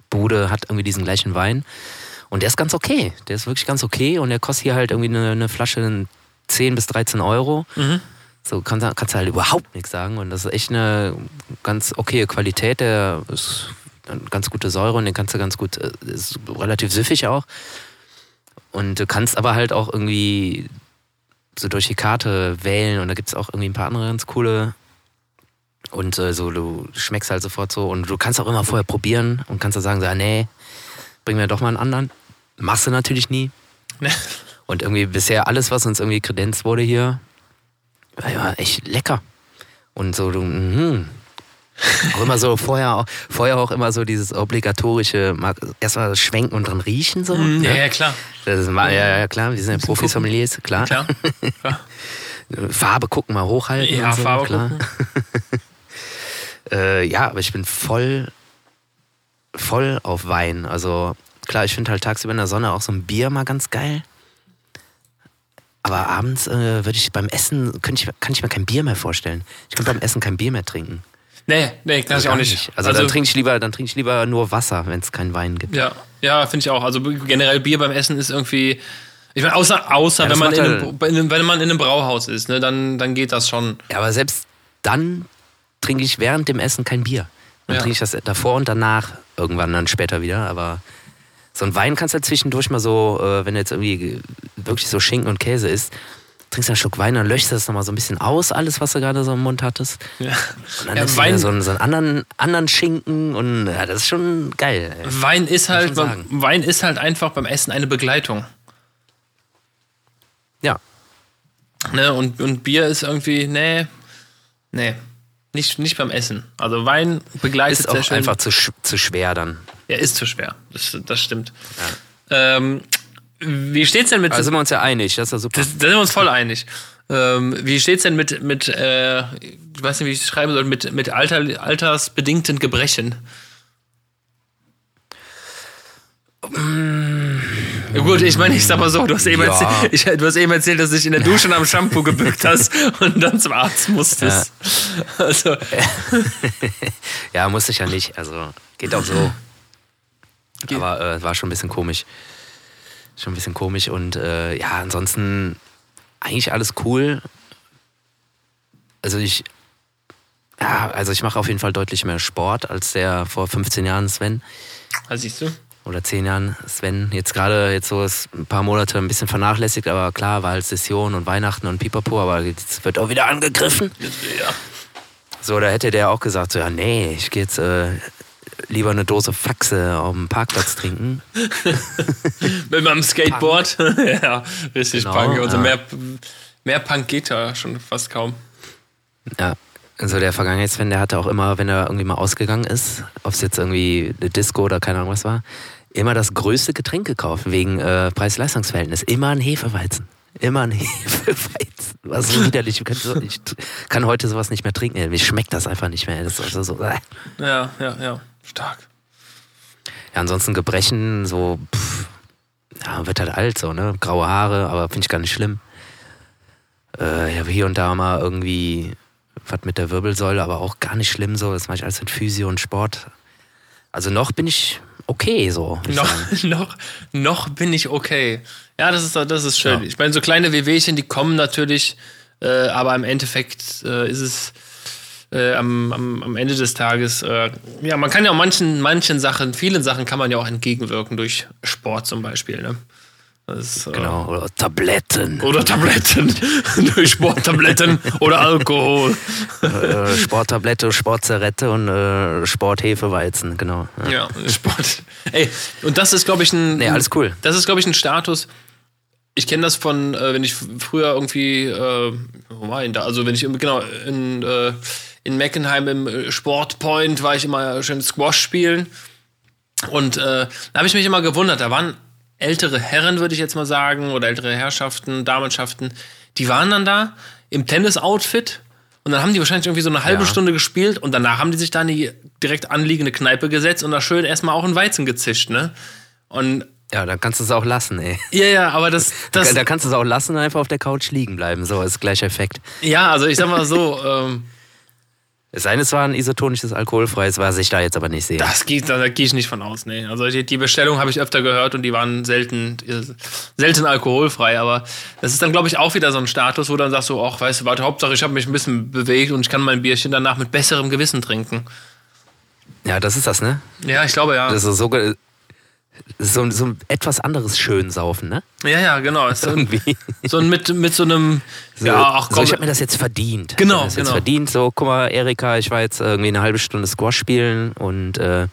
Bude hat irgendwie diesen gleichen Wein. Und der ist ganz okay. Der ist wirklich ganz okay und der kostet hier halt irgendwie eine, eine Flasche 10 bis 13 Euro. Mhm. So kannst, du- kannst du halt überhaupt nichts sagen. Und das ist echt eine ganz okaye Qualität. Der ist eine ganz gute Säure und den kannst du ganz gut, äh, ist relativ süffig auch. Und du kannst aber halt auch irgendwie so durch die Karte wählen und da gibt es auch irgendwie ein paar andere ganz coole. Und äh, so, du schmeckst halt sofort so und du kannst auch immer vorher probieren und kannst dann sagen, so, ah, nee, bring mir doch mal einen anderen. Machst du natürlich nie. *laughs* Und irgendwie bisher alles, was uns irgendwie kredenzt wurde hier, ja echt lecker. Und so, du, mhm. Auch immer so vorher, auch- vorher auch immer so dieses obligatorische, mal erstmal schwenken und dran riechen so. Ja, ne? ja, klar. Das ist ja, ja, klar, wir sind ja Profi-Sommeliers, klar. Klar. klar. *laughs* Farbe gucken, mal hochhalten. Ja, so, Farbe klar. gucken. *laughs* Äh, ja, aber ich bin voll, voll auf Wein. Also klar, ich finde halt tagsüber in der Sonne auch so ein Bier mal ganz geil. Aber abends äh, würde ich beim Essen, könnte ich, kann ich mir kein Bier mehr vorstellen. Ich kann beim Essen kein Bier mehr trinken. Nee, nee, kann ich auch Gar nicht. Also, dann trinke ich lieber, dann trinke ich lieber nur Wasser, wenn es keinen Wein gibt. Ja, ja, finde ich auch. Also generell Bier beim Essen ist irgendwie. Ich meine, außer, außer Ja, wenn, man in einem, bei einem- wenn man in einem Brauhaus ist, ne, dann, dann geht das schon. Ja, aber selbst dann trinke ich während dem Essen kein Bier. Dann Ja. trinke ich das davor und danach irgendwann dann später wieder. Aber so ein Wein kannst du halt zwischendurch mal so, äh, wenn du jetzt irgendwie wirklich so Schinken und Käse isst, trinkst einen Schluck Wein, dann löschst du das nochmal so ein bisschen aus, alles, was du gerade so im Mund hattest. Ja. Und dann Ja, nimmst du Wein- wieder so einen, so einen anderen, anderen Schinken und ja, das ist schon geil. Ey. Wein ist halt. Wein ist halt einfach beim Essen eine Begleitung. Ja, Ne? Und, und Bier ist irgendwie, nee, nee. Nicht, nicht beim Essen. Also Wein begleitet ist sehr auch schön. einfach zu, zu schwer dann. Ja, ist zu schwer. Das, das stimmt. Ähm, wie steht's denn mit. Da sind wir uns ja einig, das ist ja super. das, da sind wir uns voll einig. Ähm, wie steht's denn mit, mit äh, ich weiß nicht, wie ich es schreiben soll, mit, mit Alter, altersbedingten Gebrechen? Ja, gut, ich meine, ich sag mal so, du hast, eben Ja. erzählt, ich, du hast eben erzählt, dass du dich in der Dusche am Shampoo gebückt hast *laughs* und dann zum Arzt musstest. Also, *laughs* Ja, musste ich ja nicht. Also geht auch so. Geht. Aber äh, war schon ein bisschen komisch. Schon ein bisschen komisch. Und äh, ja, ansonsten eigentlich alles cool. Also ich. Ja, also ich mache auf jeden Fall deutlich mehr Sport als der vor 15 Jahren Sven. ah, siehst du? Oder 10 Jahren Sven. Jetzt gerade, jetzt so ein paar Monate ein bisschen vernachlässigt, aber klar, war halt Session und Weihnachten und Pipapo, aber jetzt wird auch wieder angegriffen. Ja. So, da hätte der auch gesagt, so, ja, nee, ich gehe jetzt äh, lieber eine Dose Faxe auf dem Parkplatz trinken. *laughs* Mit meinem Skateboard. *laughs* ja, richtig Genau, Punk. Also ja. mehr, mehr Punk geht da schon fast kaum. Ja, also der Vergangenheitsfan, der hatte auch immer, wenn er irgendwie mal ausgegangen ist, ob es jetzt irgendwie eine Disco oder keine Ahnung was war, immer das größte Getränk gekauft, wegen äh, Preis-Leistungs-Verhältnis. Immer ein Hefeweizen. Immer ein *laughs* Hefeweizen. Was so widerlich. Ich kann, so, ich kann heute sowas nicht mehr trinken. Mir schmeckt das einfach nicht mehr. Das ist also so, äh. Ja, ja, ja. Stark. Ja, ansonsten Gebrechen, so, pff, ja, wird halt alt, so, ne? Graue Haare, aber finde ich gar nicht schlimm. Äh, ich habe hier und da mal irgendwie was mit der Wirbelsäule, aber auch gar nicht schlimm so. Das mache ich alles mit Physio und Sport. Also noch bin ich okay, so. Noch, *laughs* noch, noch bin ich okay. Ja, das ist, das ist schön. Ja. Ich meine, so kleine Wehwehchen, die kommen natürlich, äh, aber im Endeffekt äh, ist es äh, am, am, am Ende des Tages, äh, ja, man kann ja auch manchen, manchen Sachen, vielen Sachen kann man ja auch entgegenwirken durch Sport zum Beispiel. Ne? Das äh, Genau, oder Tabletten. Oder Tabletten. *laughs* durch Sporttabletten oder Alkohol. äh, Sporttablette, Sportzerrette und äh, Sporthefeweizen, genau. Ja. Ja, Sport. Ey, und das ist, glaube ich, ein. Nee, alles cool. Das ist, glaube ich, ein Status. Ich kenne das von, äh, wenn ich früher irgendwie, äh, wo war ich denn da? Also, wenn ich, genau, in, äh, in Meckenheim im äh, Sportpoint war ich immer schön Squash spielen. Und äh, da habe ich mich immer gewundert. Da waren ältere Herren, würde ich jetzt mal sagen, oder ältere Herrschaften, Damenschaften, die waren dann da im Tennis-Outfit. Und dann haben die wahrscheinlich irgendwie so eine halbe Ja. Stunde gespielt und danach haben die sich da in die direkt anliegende Kneipe gesetzt und da schön erstmal auch einen Weizen gezischt, ne? Und ja, dann kannst du es auch lassen, ey. ja, ja, aber das, *laughs* das da kannst du es auch lassen und einfach auf der Couch liegen bleiben. So, ist gleicher Effekt. ja, also ich sag mal so, ähm, Es sei denn, es war ein isotonisches alkoholfreies, was ich da jetzt aber nicht sehe. das geht, da, da gehe ich nicht von aus, nee. Also die, die Bestellung habe ich öfter gehört und die waren selten, selten alkoholfrei, aber das ist dann, glaube ich, auch wieder so ein Status, wo du dann sagst so, ach, weißt du, warte, Hauptsache ich habe mich ein bisschen bewegt und ich kann mein Bierchen danach mit besserem Gewissen trinken. Ja, das ist das, ne? Ja, ich glaube ja. Das ist so, so, so ein etwas anderes Schönsaufen, ne? ja, ja, genau. So, Irgendwie. so ein mit, mit so einem, So, ja, ach so, komm, ich habe mir das jetzt verdient. Genau, Ich hab mir das jetzt genau. verdient. So, guck mal, Erika, ich war jetzt irgendwie eine halbe Stunde Squash spielen und äh,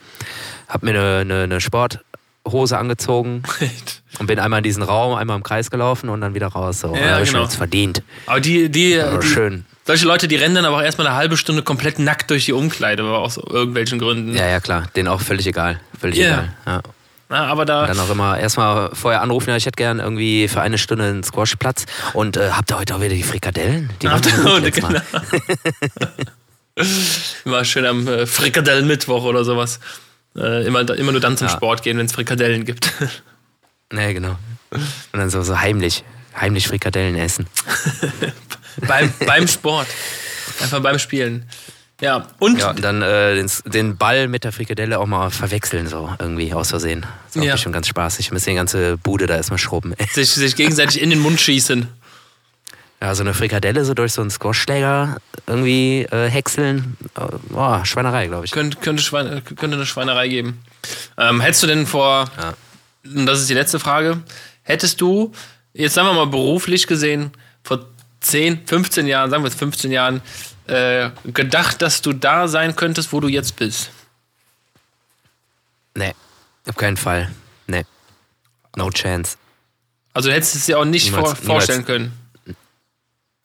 habe mir eine, eine, eine Sporthose angezogen *laughs* und bin einmal in diesen Raum, einmal im Kreis gelaufen und dann wieder raus. So, Ja, ich genau. mir jetzt verdient. aber die, die, Aber die schön. Solche Leute, die rennen dann aber auch erstmal eine halbe Stunde komplett nackt durch die Umkleide, aus irgendwelchen Gründen. Ja, ja, klar. Denen auch völlig egal. Völlig Ja. egal. Ja. Na, aber da. Dann auch immer erstmal vorher anrufen, ja, ich hätte gern irgendwie für eine Stunde einen Squashplatz. Und äh, habt ihr heute auch wieder die Frikadellen? Die so gut letztes Mal. *laughs* Immer schön am äh, Frikadellen-Mittwoch oder sowas. Äh, immer, immer nur dann zum Ja. Sport gehen, wenn es Frikadellen gibt. *laughs* Nee, genau. Und dann so, so heimlich, heimlich Frikadellen essen. *laughs* beim, beim Sport. Einfach beim Spielen. Ja, und Ja, und dann äh, den, den Ball mit der Frikadelle auch mal verwechseln, so irgendwie aus Versehen. Das ist auch Ja. bestimmt ganz spaßig. Müssen die ganze Bude da erstmal schrubben. *laughs* sich, sich gegenseitig in den Mund schießen. Ja, so eine Frikadelle so durch so einen Squashschläger irgendwie äh, häckseln. Äh, Boah, Schweinerei, glaube ich. Könnte, könnte, Schweine, könnte eine Schweinerei geben. Ähm, hättest du denn vor, Ja. und das ist die letzte Frage, hättest du, jetzt sagen wir mal beruflich gesehen, vor 10, 15 Jahren, sagen wir jetzt 15 Jahren, äh, gedacht, dass du da sein könntest, wo du jetzt bist? Nee, auf keinen Fall. Nee. No chance. Also du hättest es dir auch nicht Niemals- vor, vorstellen können.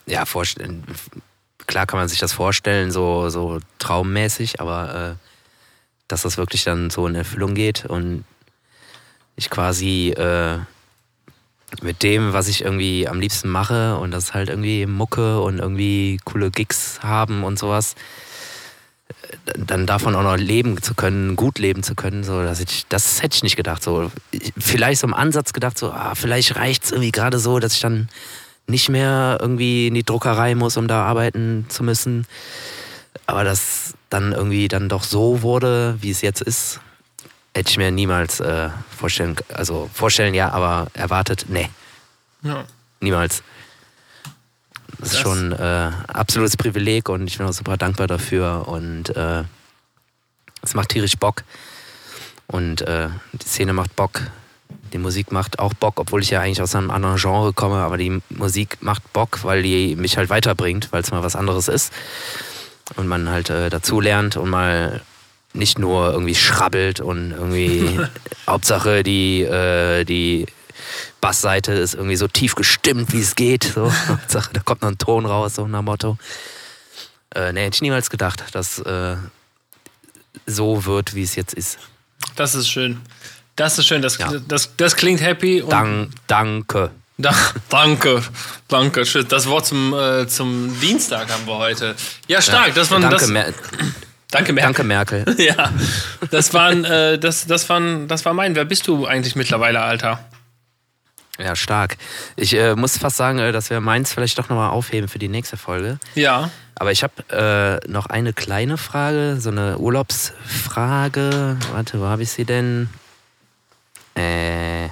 Ja, vorstellen. Klar kann man sich das vorstellen, so, so traummäßig, aber äh, dass das wirklich dann so in Erfüllung geht und ich quasi äh, mit dem, was ich irgendwie am liebsten mache und das halt irgendwie Mucke und irgendwie coole Gigs haben und sowas, äh, dann davon auch noch leben zu können, gut leben zu können, so, dass ich, das hätte ich nicht gedacht. So, Ich- vielleicht so im Ansatz gedacht, so, ah, vielleicht reicht es irgendwie gerade so, dass ich dann nicht mehr irgendwie in die Druckerei muss, um da arbeiten zu müssen. Aber dass dann irgendwie dann doch so wurde, wie es jetzt ist, hätte ich mir niemals äh, vorstellen, also vorstellen ja, aber erwartet, nee, Ja. niemals. Das, ist Das- schon äh, absolutes Privileg und ich bin auch super dankbar dafür und äh, es macht tierisch Bock und äh, die Szene macht Bock, die Musik macht auch Bock, obwohl ich ja eigentlich aus einem anderen Genre komme, aber die Musik macht Bock, weil die mich halt weiterbringt, weil es mal was anderes ist und man halt äh, dazu lernt und mal nicht nur irgendwie schrabbelt und irgendwie *laughs* Hauptsache die, äh, die Bassseite ist irgendwie so tief gestimmt, wie es geht. So. *laughs* Hauptsache, da kommt noch ein Ton raus, so nach Motto. Äh, nee, hätte ich niemals gedacht, dass äh, so wird, wie es jetzt ist. Das ist schön. Das ist schön. Das, Ja. das, das klingt happy. Dank, danke. Da, danke, danke. Das Wort zum, äh, zum Dienstag haben wir heute. Ja, stark. Das waren danke, das. Danke, Merkel. danke, Merkel. *laughs* Ja, das waren, äh, das, das waren, das war mein. Wer bist du eigentlich mittlerweile, Alter? Ja, stark. Ich äh, muss fast sagen, äh, dass wir meins vielleicht doch nochmal aufheben für die nächste Folge. Ja. Aber ich habe äh, noch eine kleine Frage, so eine Urlaubsfrage. Warte, wo habe ich sie denn? Äh, äh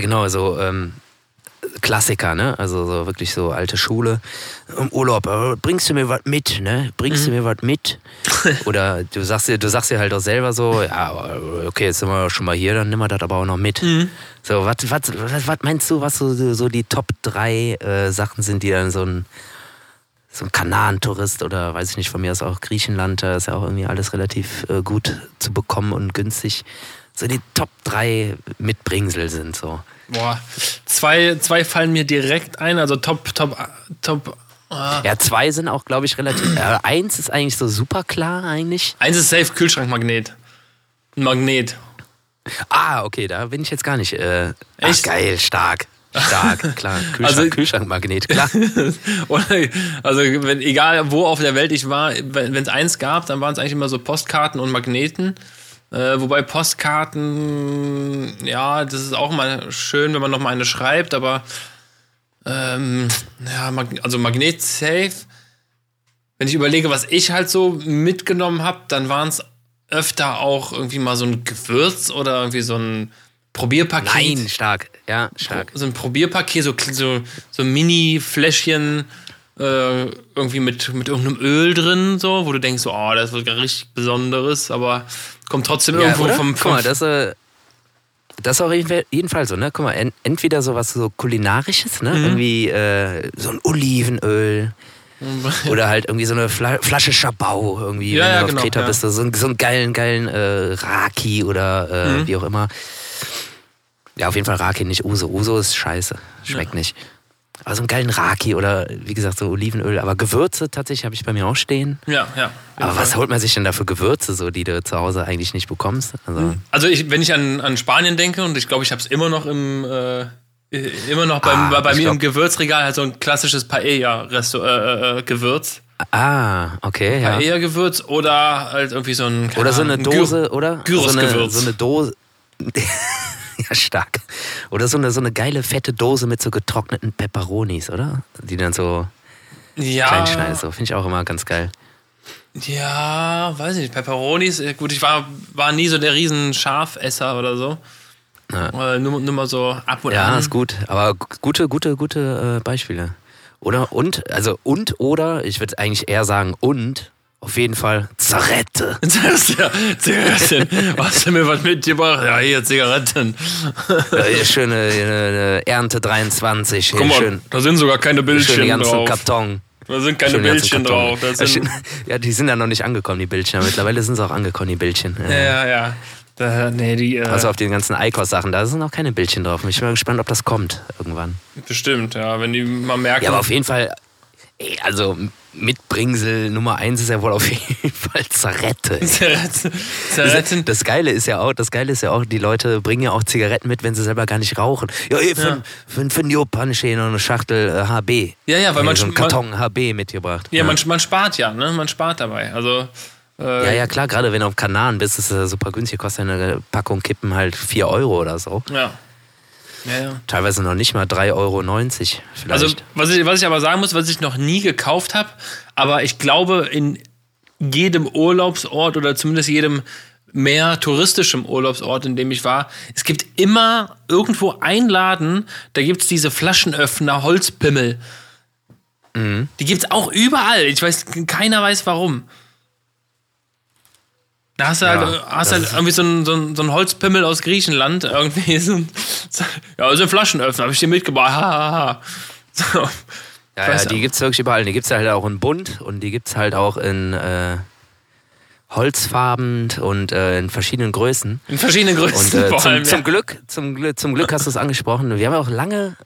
genau, so ähm, Klassiker, ne? Also so wirklich so alte Schule. Im Urlaub, äh, bringst du mir was mit, ne? Bringst du mir was mit? *laughs* Oder du sagst dir, du sagst dir halt auch selber so, ja, okay, jetzt sind wir schon mal hier, dann nimm wir das aber auch noch mit. So, was, was, was, was meinst du, was so, so die Top 3 äh, Sachen sind, die dann so ein so ein Kanaren-Tourist oder weiß ich nicht, von mir aus auch Griechenland, da ist ja auch irgendwie alles relativ äh, gut zu bekommen und günstig. So die Top 3 Mitbringsel sind so. Boah. Zwei, zwei fallen mir direkt ein. Also top, top, top. Ah. Ja, zwei sind auch, glaube ich, relativ. Äh, eins ist eigentlich so super klar eigentlich. Eins ist safe Kühlschrankmagnet. Ein Magnet. Ah, okay, da bin ich jetzt gar nicht. Äh, ach, Echt? geil, stark. Stark, klar. *laughs* Kühlschrank, Also- Kühlschrankmagnet, klar. *laughs* Oder, also wenn, egal wo auf der Welt ich war, wenn es eins gab, dann waren es eigentlich immer so Postkarten und Magneten. Äh, wobei Postkarten, ja, das ist auch mal schön, wenn man noch mal eine schreibt, aber ähm, ja, also Magnet safe. Wenn ich überlege, was ich halt so mitgenommen habe, dann waren es öfter auch irgendwie mal so ein Gewürz oder irgendwie so ein Probierpaket Nein, stark. Ja, stark. so ein Probierpaket, so, so, so Mini-Fläschchen äh, irgendwie mit, mit irgendeinem Öl drin, so, wo du denkst, so, oh, das wird gar richtig Besonderes, aber kommt trotzdem irgendwo oder? vom, Guck vom mal, das, äh, das ist auch jeden jeden Fall so, ne? Guck mal, en entweder sowas so kulinarisches, ne? Mhm. Irgendwie äh, so ein Olivenöl. *laughs* Oder halt irgendwie so eine Fla Flasche Schabau, irgendwie, Ja, wenn ja, du auf genau, Kreta ja. bist, so, einen- so einen geilen, geilen äh, Raki oder äh, Mhm. wie auch immer. Ja, auf jeden Fall Raki, nicht Uso. Uso ist scheiße. Schmeckt nicht. Aber so einen geilen Raki oder wie gesagt so Olivenöl. Aber Gewürze tatsächlich habe ich bei mir auch stehen. Ja, ja. Aber was holt man sich denn da für Gewürze, so, die du zu Hause eigentlich nicht bekommst? Also, Also ich, wenn ich an, an Spanien denke und ich glaube, ich habe es immer noch im äh, immer noch beim, Ah, bei, bei mir im glaub- Gewürzregal halt so ein klassisches Paella-Gewürz. Äh, äh, Gewürz. ah, okay, ja. Paella-Gewürz oder halt irgendwie so ein Oder so eine Dose, oder? So eine, Gyros-Gewürz. so eine Dose. *laughs* ja, stark. Oder so eine, so eine geile fette Dose mit so getrockneten Peperonis, oder? Die dann so ja, klein schneidest. So. Finde ich auch immer ganz geil. Ja, weiß ich nicht. Pepperonis, äh, gut, ich war, war nie so der riesen Schafesser oder so. Ja. Äh, nur, nur mal so ab und Ja, an. ist gut. Aber gu- gute, gute, gute äh, Beispiele. Oder und, also und oder, ich würde eigentlich eher sagen und, auf jeden Fall Zarette. *laughs* Ja Zigaretten. Hast du mir was mitgebracht? Ja, hier Zigaretten. Ja, hier schöne äh, Ernte 23. Hier Guck mal, schön, da sind sogar keine schön Bildchen den ganzen drauf. Karton. Da sind keine Schön Bildchen drauf. Sind, schön- ja, die sind ja noch nicht angekommen, die Bildchen. Mittlerweile sind sie auch angekommen, die Bildchen. ja, ja, ja. Da, nee, die, äh, Also auf den ganzen Eikos-Sachen, da sind noch keine Bildchen drauf. Ich bin mal gespannt, ob das kommt irgendwann. bestimmt, ja. Wenn die mal merken. Ja, aber auf jeden Fall, also Mitbringsel Nummer eins ist ja wohl auf *laughs* jeden Fall Zarette. ey. Zigaretten. Zigaretten. Das Geile ist ja auch, das Geile ist ja auch, die Leute bringen ja auch Zigaretten mit, wenn sie selber gar nicht rauchen. Ja, hier für, Ja. für, noch eine Schachtel äh, HB. Ja, ja, weil man- so einen man- Karton HB mitgebracht. Ja, man, man spart ja, ne? Man spart dabei. Also, äh, ja, ja, klar, gerade wenn du auf Kanaren bist, ist es super günstig, kostet eine Packung Kippen halt 4 Euro oder so. ja. Ja, ja. Teilweise noch nicht mal 3,90 Euro vielleicht. Also, was ich, was ich aber sagen muss, was ich noch nie gekauft habe, aber ich glaube, in jedem Urlaubsort oder zumindest jedem mehr touristischem Urlaubsort, in dem ich war, es gibt immer irgendwo einen Laden, da gibt es diese Flaschenöffner, Holzpimmel. Die gibt es auch überall. Ich weiß, keiner weiß warum. Da hast du Ja, halt, hast halt irgendwie so einen, so, einen, so einen Holzpimmel aus Griechenland. Irgendwie so ein, so, *laughs* *laughs* ja, so ein Flaschenöffner, habe ich dir mitgebracht. Ha, ha, ha. *laughs* So. Ja, ja, die gibt es wirklich überall. Die gibt es halt auch in bunt und die gibt es halt auch in äh, holzfarben und äh, in verschiedenen Größen. In verschiedenen Und Größen äh, vor zum, allem. zum, ja. Glück, zum, Glück, zum Glück hast du es angesprochen. Wir haben auch lange,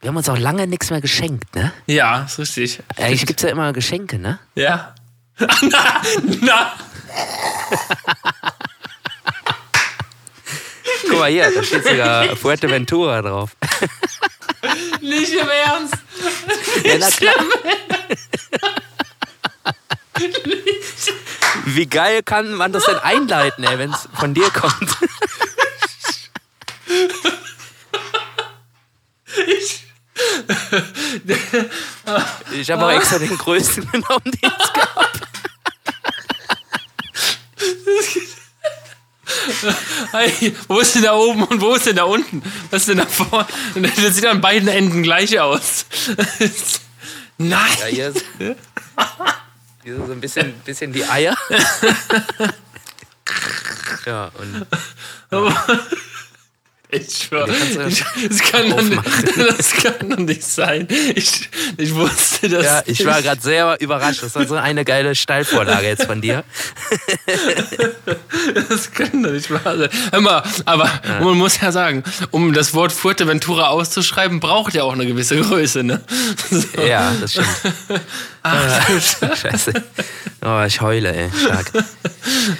wir haben uns auch lange nichts mehr geschenkt, ne? ja, ist richtig. Eigentlich gibt es ja immer Geschenke, ne? Ja. na, na. *laughs* Guck mal hier, da steht sogar Fuerteventura drauf. Nicht im Ernst. *laughs* Ja, na klar. Wie geil kann man das denn einleiten, wenn es von dir kommt? Ich, Ich habe auch extra den größten genommen, den es *laughs* gab. *laughs* hey, wo ist denn da oben und wo ist denn da unten? Was ist denn da vorne? Das sieht an beiden Enden gleich aus. *laughs* Nein. Ja, hier ist, hier ist so ein bisschen, bisschen die Eier. *laughs* Ja, und Ich schwör, kannst du ich, das, kann nicht, *laughs* das kann doch nicht sein. Ich, ich wusste das ja, ich nicht. war gerade sehr überrascht. Das war so eine geile Steilvorlage jetzt von dir. *laughs* Das kann doch nicht wahr sein. Hör mal, aber man muss ja sagen, um das Wort Fuerteventura auszuschreiben, braucht ja auch eine gewisse Größe, ne? So. Ja, das stimmt. *laughs* Ach, du Scheiße. Oh, ich heule, ey. Stark.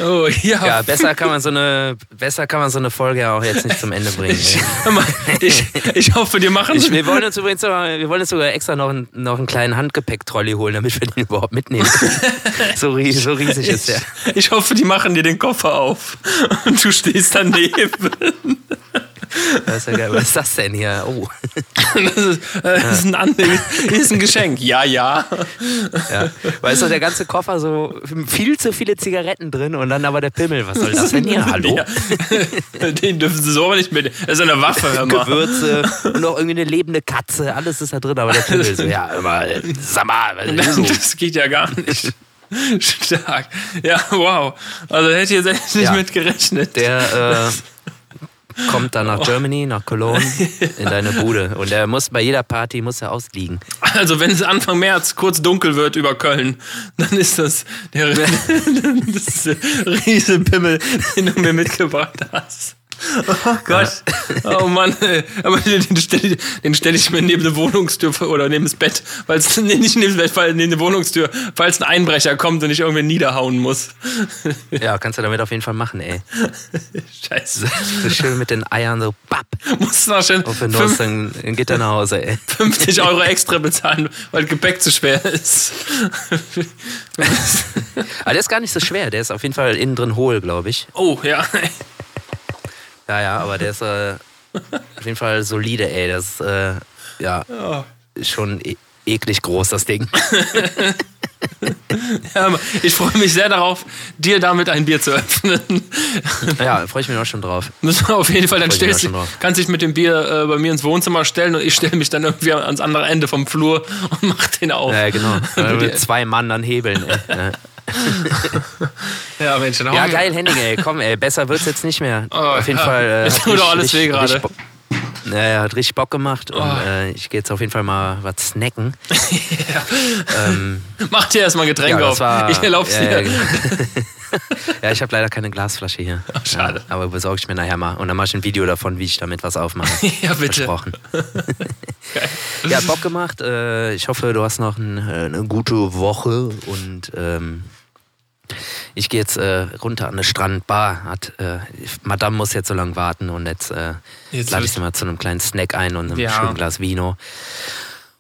oh, ja. Ja, besser kann man so eine, besser kann man so eine Folge ja auch jetzt nicht zum Ende bringen. Ich, hör *laughs* mal, ich, ich hoffe, dir machen Ich, wir wollen uns übrigens sogar, wir wollen uns sogar extra noch, einen- noch einen kleinen Handgepäck-Trolley holen, damit wir den überhaupt mitnehmen können. *laughs* So, so riesig ist der. Ich hoffe, die machen dir den Koffer auf und du stehst daneben. Das ist ja geil. Was ist das denn hier? Oh. *laughs* Das ist, äh, das ist, ein, An- das ist ein Geschenk. Ja, ja. Ja. Weißt du, der ganze Koffer so viel zu viele Zigaretten drin und dann aber der Pimmel. Was soll das denn hier? *laughs* Hallo? Ja. *laughs* Den dürfen sie so aber nicht mit. Das ist eine Waffe, mal. Gewürze und noch irgendwie eine lebende Katze. Alles ist da drin, aber der Pimmel so, ja, immer, sag mal, ist so? Das geht ja gar nicht. Stark. Ja, wow. Also hätte ich jetzt echt nicht Ja. mit gerechnet. Der äh, kommt dann nach Germany, nach Cologne, in deine Bude. Und er muss bei jeder Party muss er ausliegen. Also wenn es Anfang März kurz dunkel wird über Köln, dann ist das der, *laughs* *laughs* ist der riese Pimmel, den du mir mitgebracht hast. Oh Gott. Oh Mann. Aber den stelle den stell ich mir neben eine Wohnungstür oder neben das Bett, weil es *laughs* nee, nicht neben das Bett, neben eine Wohnungstür, falls ein Einbrecher kommt und ich irgendwie niederhauen muss. Ja, kannst du damit auf jeden Fall machen, ey. *laughs* Scheiße. So schön mit den Eiern so, bapp. Musst du noch schön Und wenn dann dann geht er nach Hause, ey. *laughs* 50 Euro extra bezahlen, weil Gepäck zu schwer ist. Aber der ist gar nicht so schwer. Der ist auf jeden Fall innen drin hohl, glaube ich. Oh, ja. Ja, ja, aber der ist äh, auf jeden Fall solide, ey. Das ist, äh, ja, Oh. schon e eklig groß, das Ding. *laughs* Ja, ich freue mich sehr darauf, dir damit ein Bier zu öffnen. Ja, freue ich mich auch schon drauf. Müssen wir auf jeden Fall, dann stellst du, kannst dich mit dem Bier äh, bei mir ins Wohnzimmer stellen und ich stelle mich dann irgendwie ans andere Ende vom Flur und mach den auf. Ja, genau. *laughs* Mit zwei Mann dann hebeln, ey. Ja. *laughs* Ja, Mensch, dann Ja, geil, Henning, ey. Komm, ey, besser wird's jetzt nicht mehr. Oh, auf jeden ja. Fall. Äh, *laughs* hat tut doch alles weh gerade. Naja, hat richtig Bock gemacht und Oh. äh, ich gehe jetzt auf jeden Fall mal was snacken. *laughs* ähm, Mach dir erstmal ein Getränk ja, auf. war, ich erlaub's ja, dir. Ja, genau. ja, ich habe leider keine Glasflasche hier. schade. Ja, aber besorge ich mir nachher mal. Und dann mache ich ein Video davon, wie ich damit was aufmache. Ja, bitte. Versprochen. ja, Bock gemacht. Äh, ich hoffe, du hast noch äh, eine gute Woche und ähm, ich gehe jetzt äh, runter an eine Strandbar. Hat, äh, Madame muss jetzt so lange warten und jetzt, äh, Jetzt lade ich sie mal zu einem kleinen Snack ein und einem Ja. schönen Glas Vino.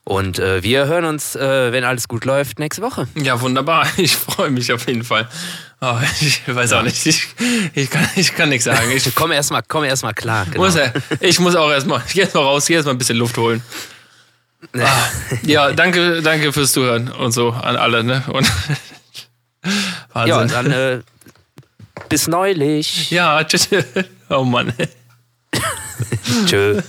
Und äh, wir hören uns, äh, wenn alles gut läuft, nächste Woche. Ja, wunderbar. *laughs* Ich freue mich auf jeden Fall. Oh, *laughs* ich weiß auch nicht. Ich, ich, kann, ich kann nichts sagen. Ich *laughs* Komm erstmal komm erst mal klar. Genau. muss, ja- ich muss auch erstmal, erst mal raus, hier erstmal ein bisschen Luft holen. Ah, ja, danke, danke fürs Zuhören und so an alle. Ne? Und *laughs* ja, Wahnsinn. dann äh, bis neulich. Ja, tschüss. *laughs* Oh Mann. Tschö.